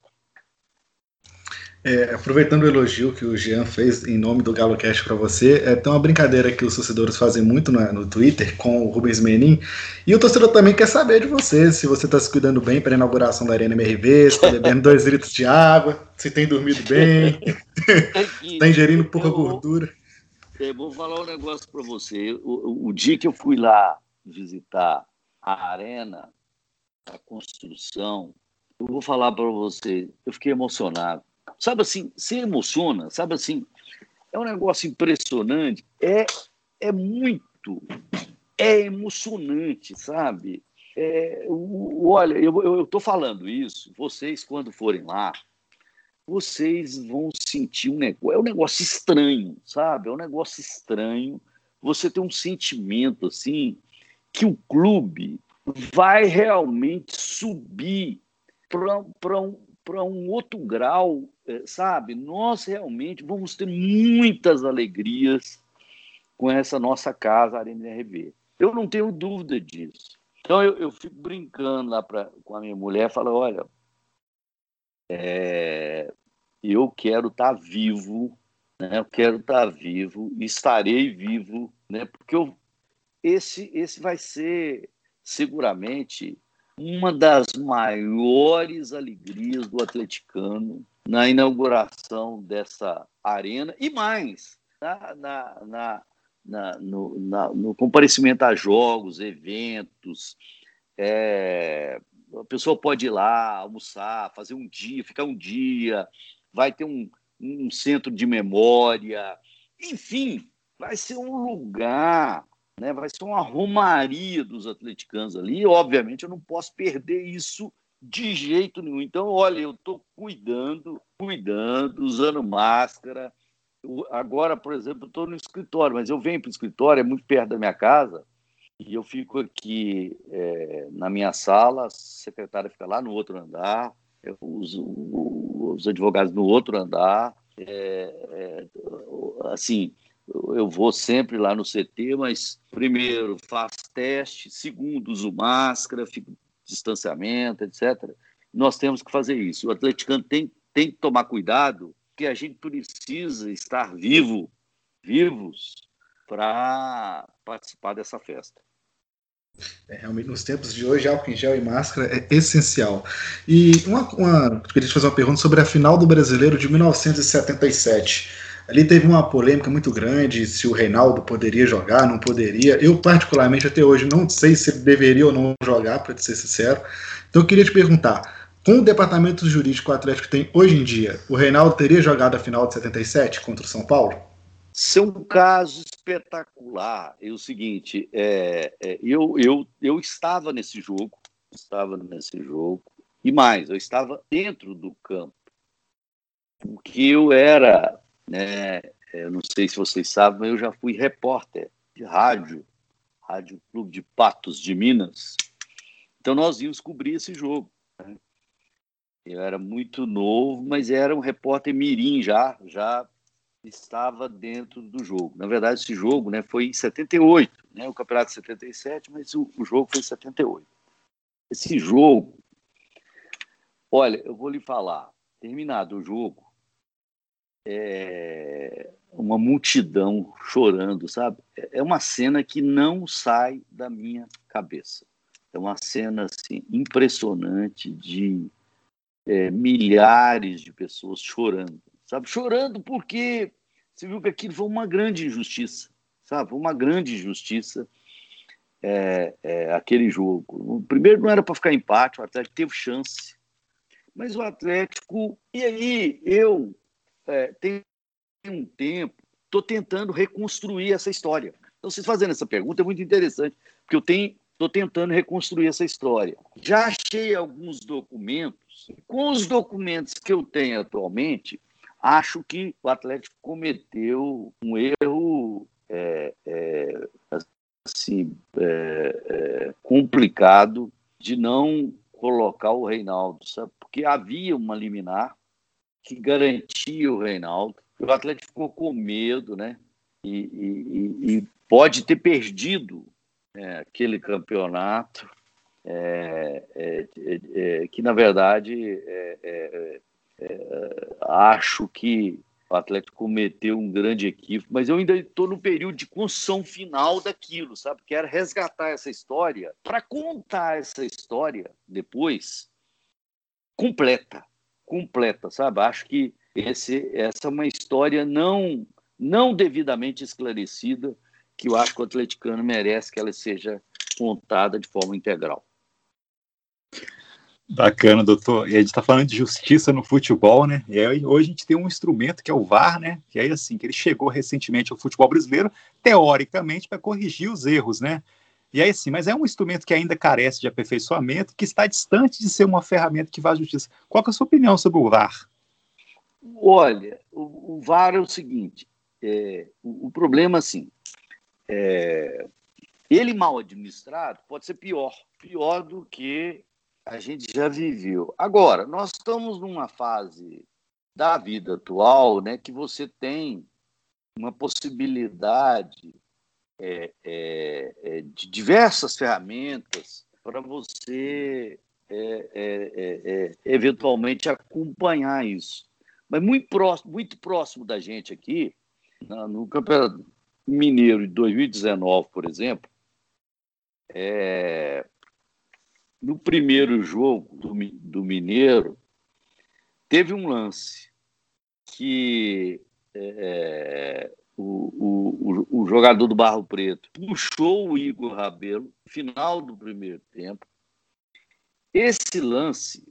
É, aproveitando o elogio que o Jean fez em nome do Galo Cash para você, é, tem uma brincadeira que os torcedores fazem muito no, no Twitter com o Rubens Menin, e o torcedor também quer saber de você, se você está se cuidando bem para a inauguração da Arena MRV, se está bebendo dois litros de água, se tem dormido bem, está ingerindo pouca eu, gordura. Eu vou falar um negócio para você. O, o, dia que eu fui lá visitar a arena, a construção, eu vou falar para você, eu fiquei emocionado sabe assim, se emociona, sabe assim, é um negócio impressionante, é, é muito, é emocionante, sabe? É, o, olha, eu estou falando isso, vocês quando forem lá, vocês vão sentir um negócio, é um negócio estranho, sabe? É um negócio estranho, você tem um sentimento assim, que o clube vai realmente subir para um, para um outro grau, eh, sabe? Nós realmente vamos ter muitas alegrias com essa nossa casa, Arena RV. Eu não tenho dúvida disso. Então eu, eu fico brincando lá pra, com a minha mulher, falo, olha, é, eu quero estar tá vivo, né? Eu quero estar tá vivo, estarei vivo, né? Porque eu, esse, esse vai ser seguramente uma das maiores alegrias do atleticano na inauguração dessa arena e mais na, na, na, na no, no, comparecimento a jogos, eventos. É, a pessoa pode ir lá almoçar, fazer um dia, ficar um dia, vai ter um, um centro de memória, enfim, vai ser um lugar né? Vai ser uma romaria dos atleticanos ali. E, obviamente, eu não posso perder isso de jeito nenhum. Então, olha, eu estou cuidando, cuidando, usando máscara. Eu, agora, por exemplo, estou no escritório, mas eu venho para o escritório, é muito perto da minha casa, e eu fico aqui é, na minha sala, a secretária fica lá no outro andar, os, os advogados no outro andar. É, é, assim, eu vou sempre lá no CT, mas primeiro faço teste, segundo uso máscara, fico distanciamento, etc. Nós temos que fazer isso. O atleticano tem, tem que tomar cuidado, porque a gente precisa estar vivo, vivos, para participar dessa festa. É, realmente, nos tempos de hoje, álcool em gel e máscara é essencial. E uma, uma, queria te fazer uma pergunta sobre a final do Brasileiro de 1977. Ali teve uma polêmica muito grande se o Reinaldo poderia jogar, não poderia. Eu, particularmente, até hoje, não sei se ele deveria ou não jogar, para ser sincero. Então, eu queria te perguntar: com o departamento jurídico Atlético que tem hoje em dia, o Reinaldo teria jogado a final de 77 contra o São Paulo? Isso é um caso espetacular. É o seguinte: é, é, eu, eu, eu estava nesse jogo, estava nesse jogo, e mais, eu estava dentro do campo, porque eu era né? Eu não sei se vocês sabem, mas eu já fui repórter de rádio, Rádio Clube de Patos de Minas. Então nós íamos cobrir esse jogo. Né? Eu era muito novo, mas era um repórter mirim já, já estava dentro do jogo. Na verdade, esse jogo né, foi em 78, né, o campeonato de 77, mas o, o jogo foi em 78. Esse jogo, olha, eu vou lhe falar, terminado o jogo, é uma multidão chorando, sabe? É uma cena que não sai da minha cabeça. É uma cena assim, impressionante de é, milhares de pessoas chorando, sabe? Chorando porque você viu que aquilo foi uma grande injustiça, sabe? Uma grande injustiça é, é, aquele jogo. Primeiro não era para ficar empate, o Atlético teve chance, mas o Atlético. E aí eu é, tenho um tempo, estou tentando reconstruir essa história. Então, vocês fazendo essa pergunta é muito interessante, porque eu tenho Estou tentando reconstruir essa história. Já achei alguns documentos. Com os documentos que eu tenho atualmente, acho que o Atlético cometeu um erro é, é, assim, é, é complicado de não colocar o Reinaldo, sabe? Porque havia uma liminar que garantia o Reinaldo. O Atlético ficou com medo, né? E, e, e pode ter perdido é, aquele campeonato é, é, é, é que, na verdade, é, acho que o Atlético cometeu um grande equívoco, mas eu ainda estou no período de construção final daquilo, sabe? Quero resgatar essa história para contar essa história depois completa, completa, sabe? Acho que esse, essa é uma história não não devidamente esclarecida que eu acho que o atleticano merece que ela seja contada de forma integral. Bacana, doutor. E a gente está falando de justiça no futebol, né? E aí, hoje a gente tem um instrumento que é o VAR, né? Que aí, assim, que ele chegou recentemente ao futebol brasileiro, teoricamente, para corrigir os erros, né? E aí, sim, mas é um instrumento que ainda carece de aperfeiçoamento, que está distante de ser uma ferramenta que faz justiça. Qual é a sua opinião sobre o VAR? Olha, o, o VAR é o seguinte: é, o, o problema, assim, é, ele mal administrado pode ser pior, pior do que a gente já viveu. Agora, nós estamos numa fase da vida atual, né, que você tem uma possibilidade é, é, é de diversas ferramentas para você é, é, eventualmente acompanhar isso. Mas muito próximo, muito próximo da gente aqui, no campeonato, Mineiro de 2019, por exemplo, é, no primeiro jogo do, do Mineiro, teve um lance que é, o, o, o, jogador do Barro Preto puxou o Igor Rabelo final do primeiro tempo. Esse lance,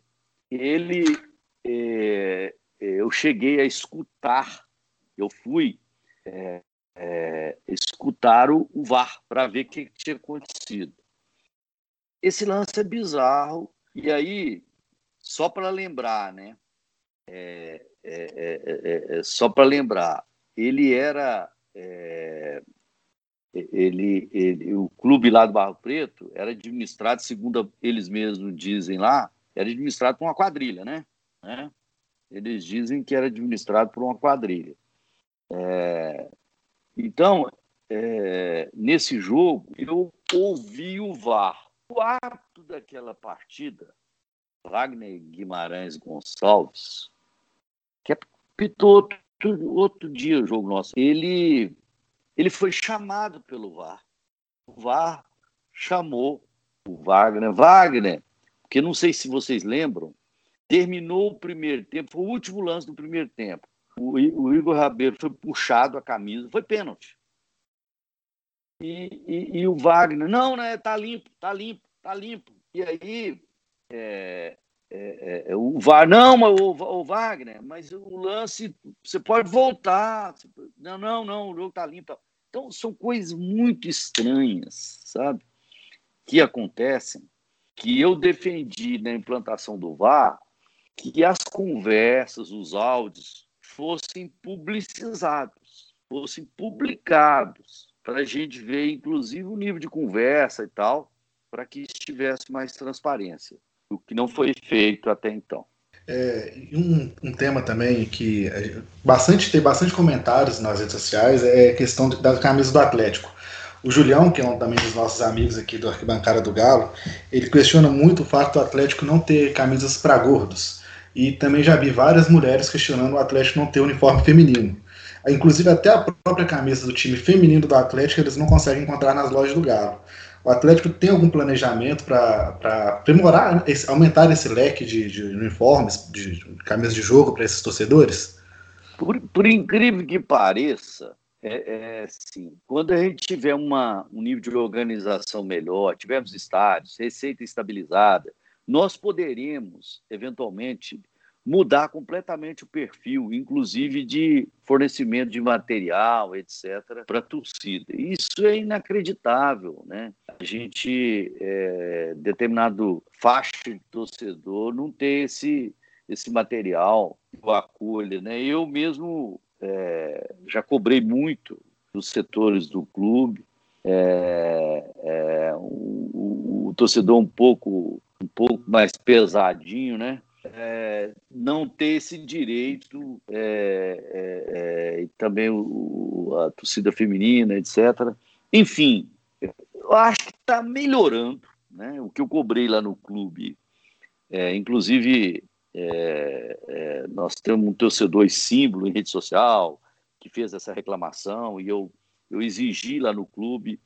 ele é, eu cheguei a escutar, eu fui é, é, escutar o, o VAR para ver o que tinha acontecido. Esse lance é bizarro, e aí, só para lembrar, né? É, é, é só para lembrar, ele era. ele, ele, o clube lá do Barro Preto era administrado, segundo eles mesmos dizem lá, era administrado por uma quadrilha, né? né? Eles dizem que era administrado por uma quadrilha. É, então, é, nesse jogo, eu ouvi o VAR. O ato daquela partida, Wagner Guimarães Gonçalves, que apitou outro, outro dia o jogo nosso, ele, ele foi chamado pelo VAR. O VAR chamou o Wagner. Wagner, porque não sei se vocês lembram, terminou o primeiro tempo, foi o último lance do primeiro tempo o, o Igor Rabelo foi puxado a camisa, foi pênalti. E, e, e, o Wagner, não, né? Tá limpo, tá limpo, tá limpo. E aí é, é, é, o VAR, não, o, o Wagner, mas o lance, você pode voltar. Não, não, não, o jogo tá limpo. Então, são coisas muito estranhas, sabe? Que acontecem, que eu defendi na implantação do VAR, que as conversas, os áudios fossem publicizados, fossem publicados, para a gente ver, inclusive, o nível de conversa e tal, para que tivesse mais transparência, o que não foi feito até então. É, um, um, tema também que bastante tem bastante comentários nas redes sociais é a questão da camisa do Atlético. O Julião, que é um também dos nossos amigos aqui do Arquibancada do Galo, ele questiona muito o fato do Atlético não ter camisas para gordos. E também já vi várias mulheres questionando o Atlético não ter uniforme feminino. Inclusive até a própria camisa do time feminino do Atlético eles não conseguem encontrar nas lojas do Galo. O Atlético tem algum planejamento para aprimorar, esse, aumentar esse leque de, de uniformes, de, de camisas de jogo para esses torcedores? Por, por, incrível que pareça, é, é sim. Quando a gente tiver uma, um nível de organização melhor, tivermos estádios, receita estabilizada, nós poderemos, eventualmente, mudar completamente o perfil, inclusive de fornecimento de material, etc., para a torcida. Isso é inacreditável, né? A gente, é, determinado faixa de torcedor, não ter esse, esse material o acolha, né? Eu mesmo é, já cobrei muito dos setores do clube, é, é, o, o, o, torcedor um pouco um pouco mais pesadinho, né? É, não ter esse direito, é, é, é, e também o, a torcida feminina, etc. Enfim, eu acho que está melhorando. Né? O que eu cobrei lá no clube, é, inclusive é, nós temos um torcedor símbolo em rede social que fez essa reclamação e eu, eu exigi lá no clube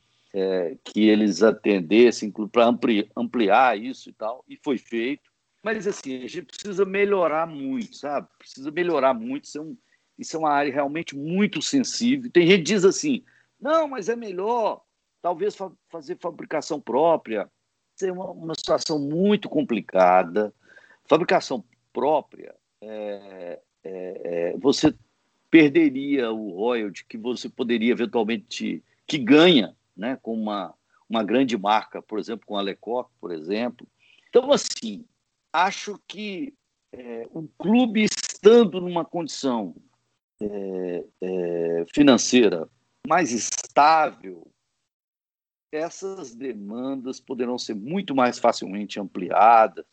que eles atendessem para ampliar isso e tal, e foi feito. Mas, assim, a gente precisa melhorar muito, sabe? Precisa melhorar muito. Isso é, um, isso é uma área realmente muito sensível. Tem gente que diz assim, não, mas é melhor talvez fa fazer fabricação própria. Isso é uma, uma situação muito complicada. Fabricação própria, é, é, é, você perderia o royalty que você poderia eventualmente, que ganha né, com uma, uma grande marca, por exemplo, com a Lecoq, por exemplo. Então, assim, acho que é, o clube estando numa condição é, é, financeira mais estável, essas demandas poderão ser muito mais facilmente ampliadas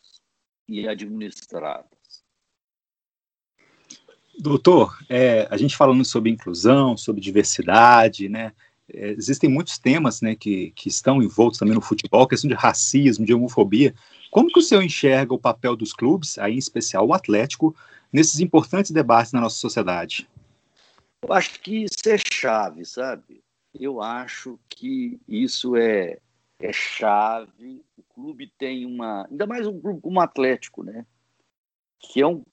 e administradas. Doutor, é, a gente falando sobre inclusão, sobre diversidade, né? É, existem muitos temas né, que, que estão envoltos também no futebol, questão de racismo, de homofobia. Como que o senhor enxerga o papel dos clubes, aí em especial o Atlético, nesses importantes debates na nossa sociedade? Eu acho que isso é chave, sabe? Eu acho que isso é, é chave. O clube tem uma. Ainda mais um clube como o Atlético, né? Que é um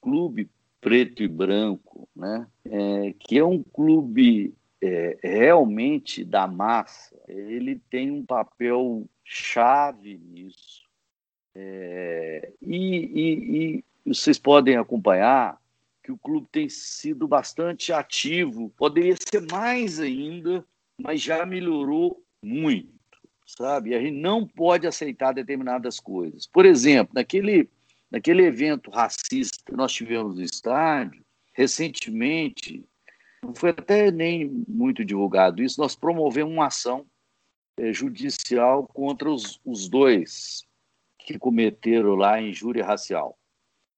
clube preto e branco, né? É, que é um clube é, realmente da massa. Ele tem um papel chave nisso. É, e, e, e vocês podem acompanhar que o clube tem sido bastante ativo, poderia ser mais ainda, mas já melhorou muito, sabe? A gente não pode aceitar determinadas coisas. Por exemplo, naquele, naquele evento racista que nós tivemos no estádio, recentemente, não foi até nem muito divulgado isso, nós promovemos uma ação é, judicial contra os, os dois que cometeram lá injúria racial.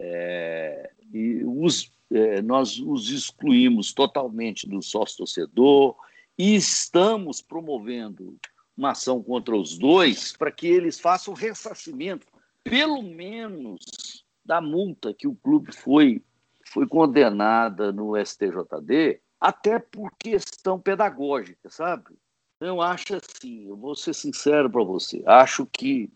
É, e os, é, nós os excluímos totalmente do sócio-torcedor e estamos promovendo uma ação contra os dois para que eles façam ressarcimento, pelo menos da multa que o clube foi, foi condenada no STJD, até por questão pedagógica, sabe? Eu acho assim, eu vou ser sincero para você, acho que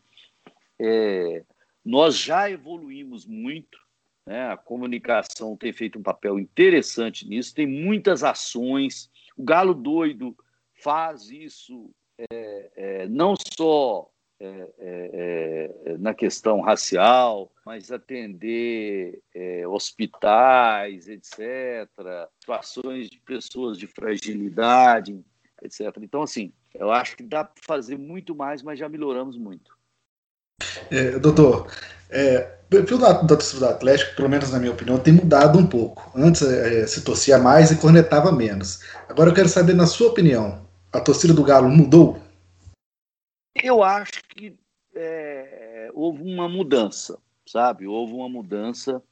é, nós já evoluímos muito, né? a comunicação tem feito um papel interessante nisso, tem muitas ações. O Galo Doido faz isso é, é, não só é, é, é, na questão racial, mas atender hospitais, etc., situações de pessoas de fragilidade, etc. Então, assim, eu acho que dá para fazer muito mais, mas já melhoramos muito. É, doutor, é, o perfil da torcida do Atlético, pelo menos na minha opinião, tem mudado um pouco. Antes é, se torcia mais e cornetava menos. Agora eu quero saber, na sua opinião, a torcida do Galo mudou? Eu acho que é, houve uma mudança, sabe? Houve uma mudança,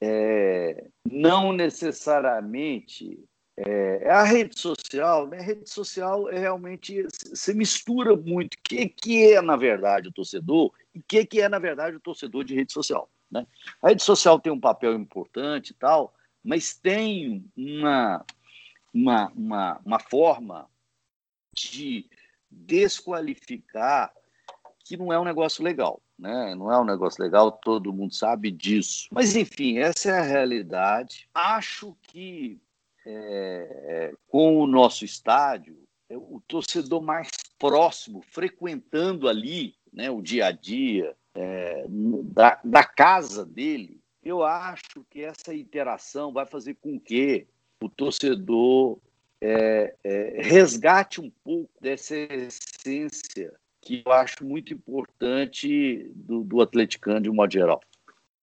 é, não necessariamente. É, é, a rede social, né? A rede social é realmente se mistura muito o que, que é, na verdade, o torcedor e o que, que é, na verdade, o torcedor de rede social. Né? A rede social tem um papel importante e tal, mas tem uma, uma, uma, uma forma de desqualificar que não é um negócio legal. Né? Não é um negócio legal, todo mundo sabe disso. Mas, enfim, essa é a realidade. Acho que é, com o nosso estádio, é o torcedor mais próximo, frequentando ali né, o dia a dia é, da, da casa dele, eu acho que essa interação vai fazer com que o torcedor é, é, resgate um pouco dessa essência que eu acho muito importante do, do atleticano de um modo geral.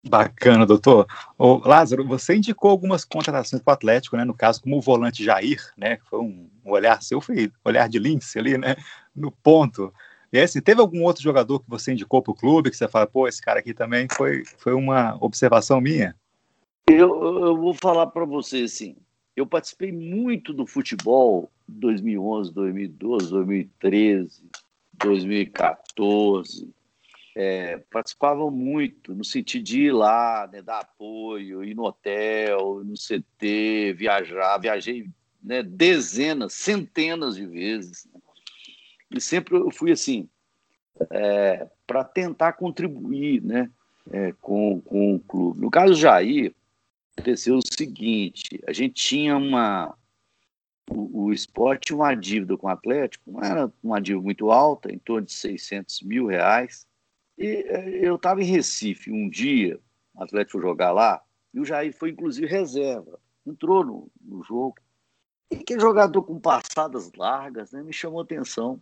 Bacana, doutor. Ô, Lázaro, você indicou algumas contratações para o Atlético, né? No caso, como o volante Jair, né? Foi um, olhar seu, foi olhar de lince ali, né? No ponto. E assim, teve algum outro jogador que você indicou para o clube que você fala, pô, esse cara aqui também foi, foi uma observação minha? Eu, eu vou falar para você assim, eu participei muito do futebol 2011, 2012, 2013, 2014. É, participava muito no sentido de ir lá, né, dar apoio, ir no hotel, no CT, viajar. Viajei né, dezenas, centenas de vezes. E sempre eu fui assim, é, para tentar contribuir né, é, com, com o clube. No caso do Jair, aconteceu o seguinte: a gente tinha uma, o, o esporte uma dívida com o Atlético, não era uma dívida muito alta, em torno de 600 mil reais. E é, eu estava em Recife um dia, o Atlético jogar lá, e o Jair foi inclusive reserva, entrou no, no jogo. E que jogador com passadas largas, né, me chamou atenção.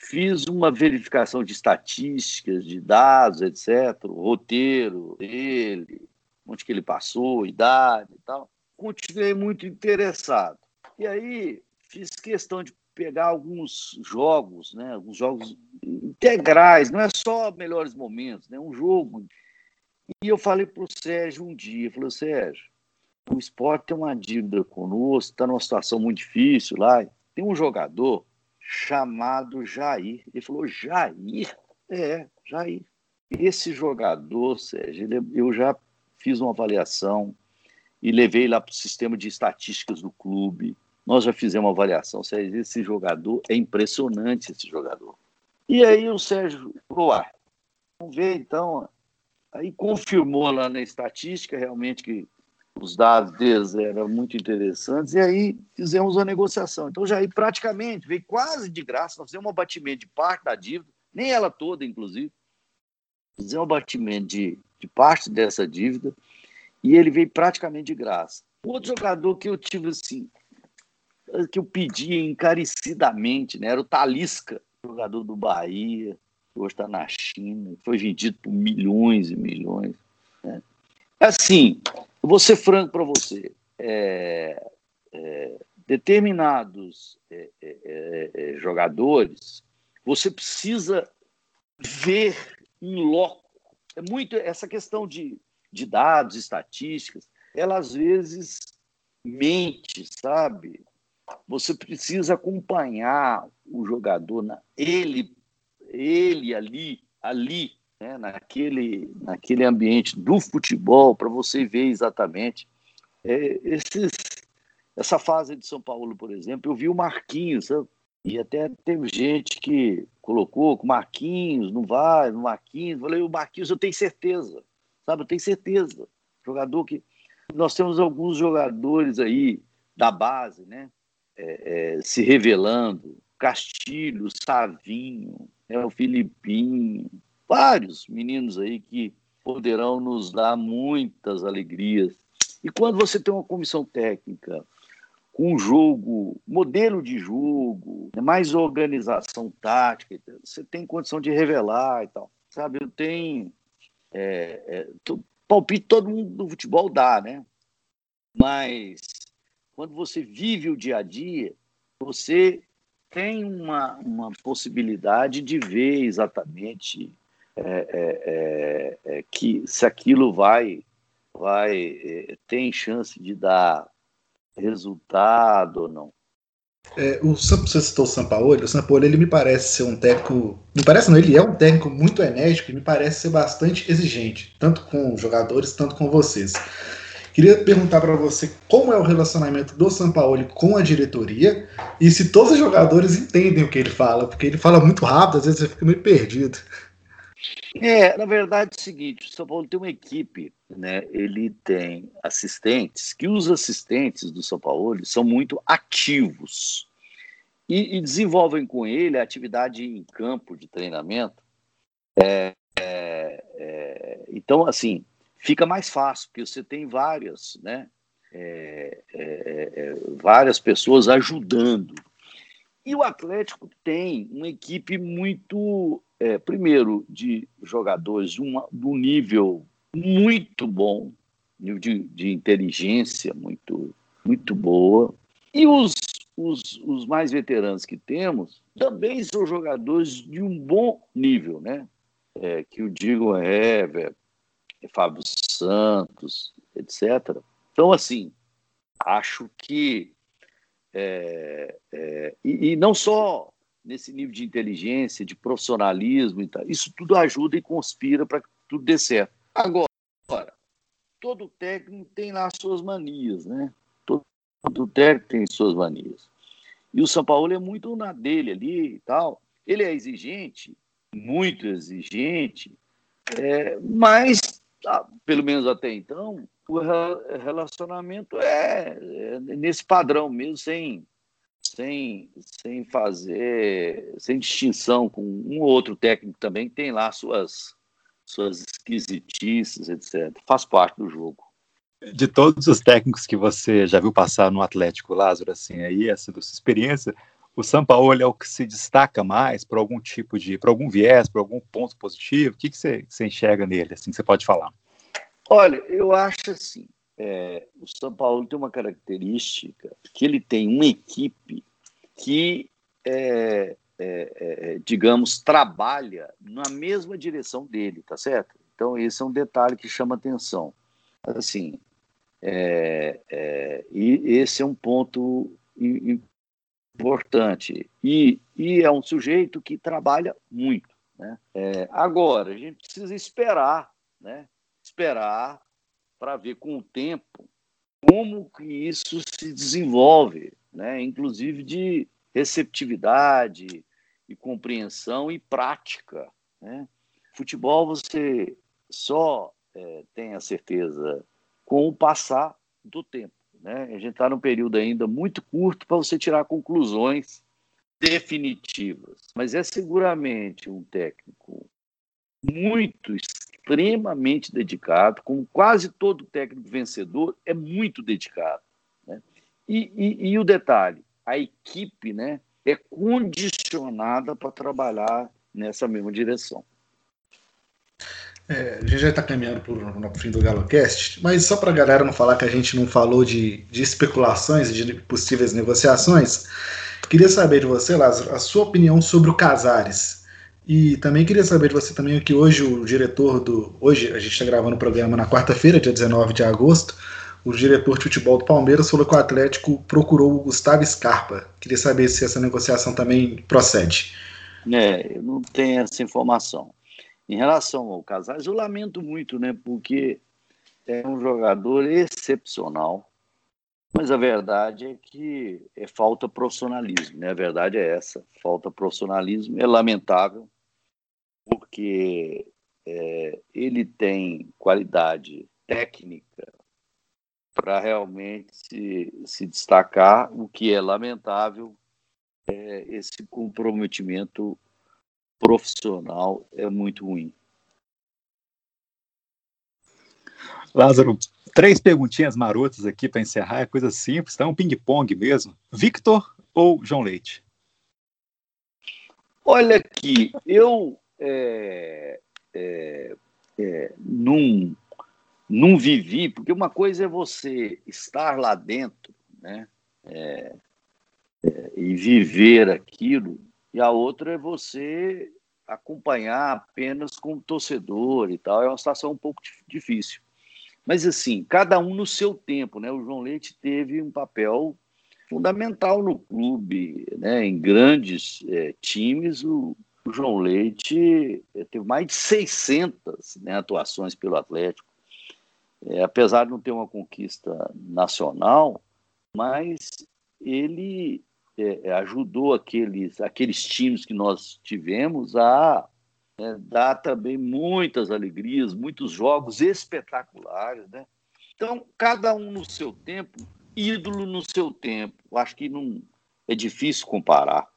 Fiz uma verificação de estatísticas, de dados, etc., roteiro dele, onde que ele passou, idade e tal. Continuei muito interessado. E aí fiz questão de pegar alguns jogos, né, alguns jogos integrais, não é só melhores momentos, né, um jogo. E eu falei para o Sérgio um dia, falei, Sérgio, o esporte tem uma dívida conosco, está numa situação muito difícil lá. Tem um jogador chamado Jair. Ele falou, Jair? É, Jair. Esse jogador, Sérgio, ele, eu já fiz uma avaliação e levei lá para o sistema de estatísticas do clube. Nós já fizemos uma avaliação, Sérgio, esse jogador é impressionante, esse jogador. E aí o Sérgio falou, ah, vamos ver então. Aí confirmou lá na estatística realmente que os dados deles eram muito interessantes, e aí fizemos uma negociação. Então, já aí praticamente veio quase de graça, nós fizemos um abatimento de parte da dívida, nem ela toda, inclusive, fizemos um abatimento de, de parte dessa dívida, e ele veio praticamente de graça. Outro jogador que eu tive assim, que eu pedi encarecidamente, né, era o Talisca, jogador do Bahia, que hoje está na China, foi vendido por milhões e milhões. Né? Assim, eu vou ser franco para você. É, é, determinados é, é, é, é, jogadores, você precisa ver em loco. É muito essa questão de, de dados, estatísticas, ela às vezes mente, sabe? Você precisa acompanhar o jogador, na, ele, ele ali, ali, né, naquele, naquele ambiente do futebol, para você ver exatamente. É, esses, essa fase de São Paulo, por exemplo, eu vi o Marquinhos, sabe? e até teve gente que colocou com Marquinhos, não vai, Marquinhos. Falei, o Marquinhos eu tenho certeza, sabe? Eu tenho certeza. Jogador que. Nós temos alguns jogadores aí da base, né? É, é, se revelando. Castilho, Savinho, é o Filipinho, vários meninos aí que poderão nos dar muitas alegrias. E quando você tem uma comissão técnica com um jogo, modelo de jogo, né, mais organização tática, você tem condição de revelar e tal. Sabe, eu tenho. É, é, palpite todo mundo do futebol dá, né? Mas quando você vive o dia a dia, você tem uma, uma possibilidade de ver exatamente é, é, é, que se aquilo vai, vai é, tem chance de dar resultado ou não. É, o, você citou o Sampaoli, o Sampaoli ele me parece ser um técnico. Me parece não, ele é um técnico muito enérgico e me parece ser bastante exigente, tanto com jogadores, tanto com vocês. Queria perguntar para você como é o relacionamento do Sampaoli com a diretoria e se todos os jogadores entendem o que ele fala, porque ele fala muito rápido, às vezes você fica meio perdido. É, na verdade é o seguinte, o São Paulo tem uma equipe, né? Ele tem assistentes, que os assistentes do São Paulo são muito ativos e, e desenvolvem com ele a atividade em campo de treinamento. É, é, é, então, assim, fica mais fácil, porque você tem várias, né? É, é, é, várias pessoas ajudando. E o Atlético tem uma equipe muito é, primeiro, de jogadores uma, um nível muito bom, nível de, de inteligência muito, muito boa. E os, os, os mais veteranos que temos também são jogadores de um bom nível, né? É, que o Digo Hever, Fábio Santos, etc. Então, assim, acho que. É, é, e, e, não só nesse nível de inteligência, de profissionalismo e tal. Isso tudo ajuda e conspira para que tudo dê certo. Agora, todo técnico tem lá suas manias, né? Todo, todo técnico tem suas manias. E o São Paulo é muito na dele ali e tal. Ele é exigente, muito exigente, é, mas, pelo menos até então, o relacionamento é, é nesse padrão mesmo, sem sem, sem fazer, sem distinção com um ou outro técnico também que tem lá suas, suas esquisitices, etc. Faz parte do jogo. De todos os técnicos que você já viu passar no Atlético, Lázaro, assim, aí, essa sua experiência, o São Paulo é o que se destaca mais por algum tipo de, por algum viés, por algum ponto positivo? O que, que você, você enxerga nele, assim, que você pode falar? Olha, eu acho assim, é, o São Paulo tem uma característica que ele tem uma equipe que, é, é, é, digamos, trabalha na mesma direção dele, tá certo? Então, esse é um detalhe que chama atenção. Assim, é, é, e esse é um ponto importante. E, e é um sujeito que trabalha muito. Né? agora, a gente precisa esperar, né? esperar para ver com o tempo como que isso se desenvolve, né? inclusive de receptividade e compreensão e prática. Né? Futebol você só é, tem a certeza com o passar do tempo. Né? A gente está num período ainda muito curto para você tirar conclusões definitivas, mas é seguramente um técnico muito extremamente dedicado, como quase todo técnico vencedor é muito dedicado. Né? E, e, e, o detalhe, a equipe né, é condicionada para trabalhar nessa mesma direção. É, a gente já está caminhando para o fim do GaloCast, mas só para a galera não falar que a gente não falou de, de especulações e de possíveis negociações, queria saber de você, Lázaro, a sua opinião sobre o Casares. E também queria saber de você também que hoje o diretor do. Hoje a gente está gravando o programa na quarta-feira, dia 19 de agosto. O diretor de futebol do Palmeiras falou que o Atlético procurou o Gustavo Scarpa. Queria saber se essa negociação também procede. É, eu não tenho essa informação. Em relação ao Casares, eu lamento muito, né? Porque é um jogador excepcional. Mas a verdade é que é falta profissionalismo, né? A verdade é essa, falta profissionalismo, é lamentável porque é, ele tem qualidade técnica para realmente se, se, destacar, o que é lamentável, é, esse comprometimento profissional é muito ruim. Lázaro, três perguntinhas marotas aqui para encerrar, é coisa simples, tá um ping-pong mesmo. Victor ou João Leite? Olha aqui, eu é, é, é, num, num vivi, porque uma coisa é você estar lá dentro, né? É, é, e viver aquilo, e a outra é você acompanhar apenas como torcedor e tal. É uma situação um pouco difícil. Mas, assim, cada um no seu tempo, né? O João Leite teve um papel fundamental no clube, né? Em grandes é, times, o, o, João Leite é, teve mais de 600 né, atuações pelo Atlético. É, apesar de não ter uma conquista nacional, mas ele é, ajudou aqueles, aqueles times que nós tivemos a né, dá também muitas alegrias, muitos jogos espetaculares, né? Então, cada um no seu tempo, ídolo no seu tempo. Acho que não é difícil comparar.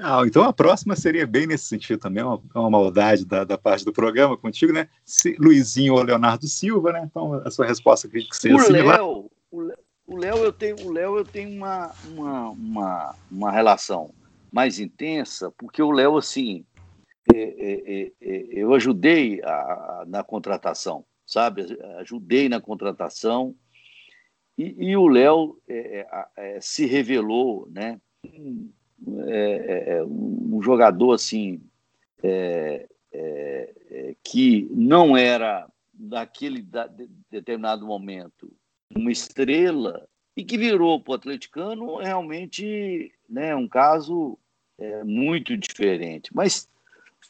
Ah, então a próxima seria bem nesse sentido também, uma, uma maldade da, da, parte do programa contigo, né? Se, Luizinho ou Leonardo Silva, né? Então a sua resposta acredito que seja o similar. Léo, o Léo eu tenho, o Léo eu tenho uma, uma, uma, uma relação mais intensa, porque o Léo assim, é, é, é, é, eu ajudei a, a, na contratação, sabe? Ajudei na contratação e, e o Léo é, é, se revelou, né? Um, um jogador assim que não era naquele da, de, determinado momento uma estrela e que virou para o atleticano realmente né, um caso muito diferente. Mas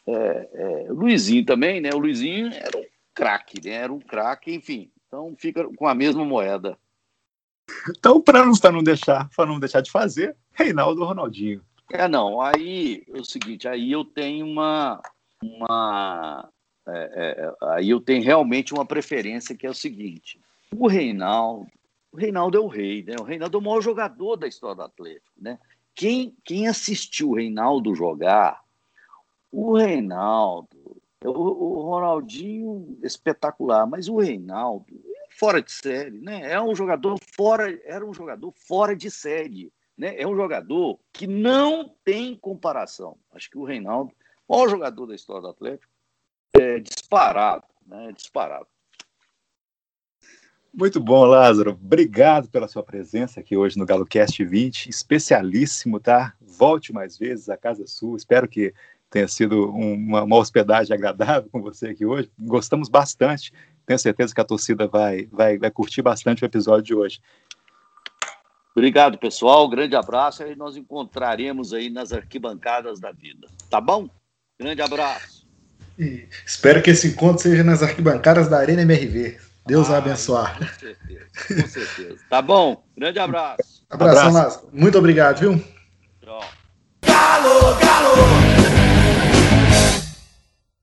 é, é, Luizinho também, né? O Luizinho era um craque, né? Era um craque, enfim. Então fica com a mesma moeda. Então, para não, não deixar, para não deixar de fazer, Reinaldo Ronaldinho. É, não. Aí é o seguinte, aí eu tenho uma, uma é, é, aí eu tenho realmente uma preferência que é o seguinte: o Reinaldo, o Reinaldo é o rei, né? O Reinaldo é o maior jogador da história do Atlético, né? Quem, quem assistiu o Reinaldo jogar o Reinaldo, o, o Ronaldinho espetacular, mas o Reinaldo fora de série, né? É um jogador fora, era um jogador fora de série, né? É um jogador que não tem comparação. Acho que o Reinaldo, o maior jogador da história do Atlético, é disparado, né? Disparado. Muito bom, Lázaro. Obrigado pela sua presença aqui hoje no GaloCast 20. Especialíssimo, tá? Volte mais vezes, a casa sua. Espero que tenha sido uma, uma, hospedagem agradável com você aqui hoje. Gostamos bastante. Tenho certeza que a torcida vai, vai, vai curtir bastante o episódio de hoje. Obrigado, pessoal. Grande abraço e nós encontraremos aí nas arquibancadas da vida. Tá bom? Grande abraço. E espero que esse encontro seja nas arquibancadas da Arena MRV. Deus ah, abençoar. Com certeza, com certeza. Tá bom? Grande abraço. Abração, abraço. Muito obrigado, viu? Tchau. Galo, galo!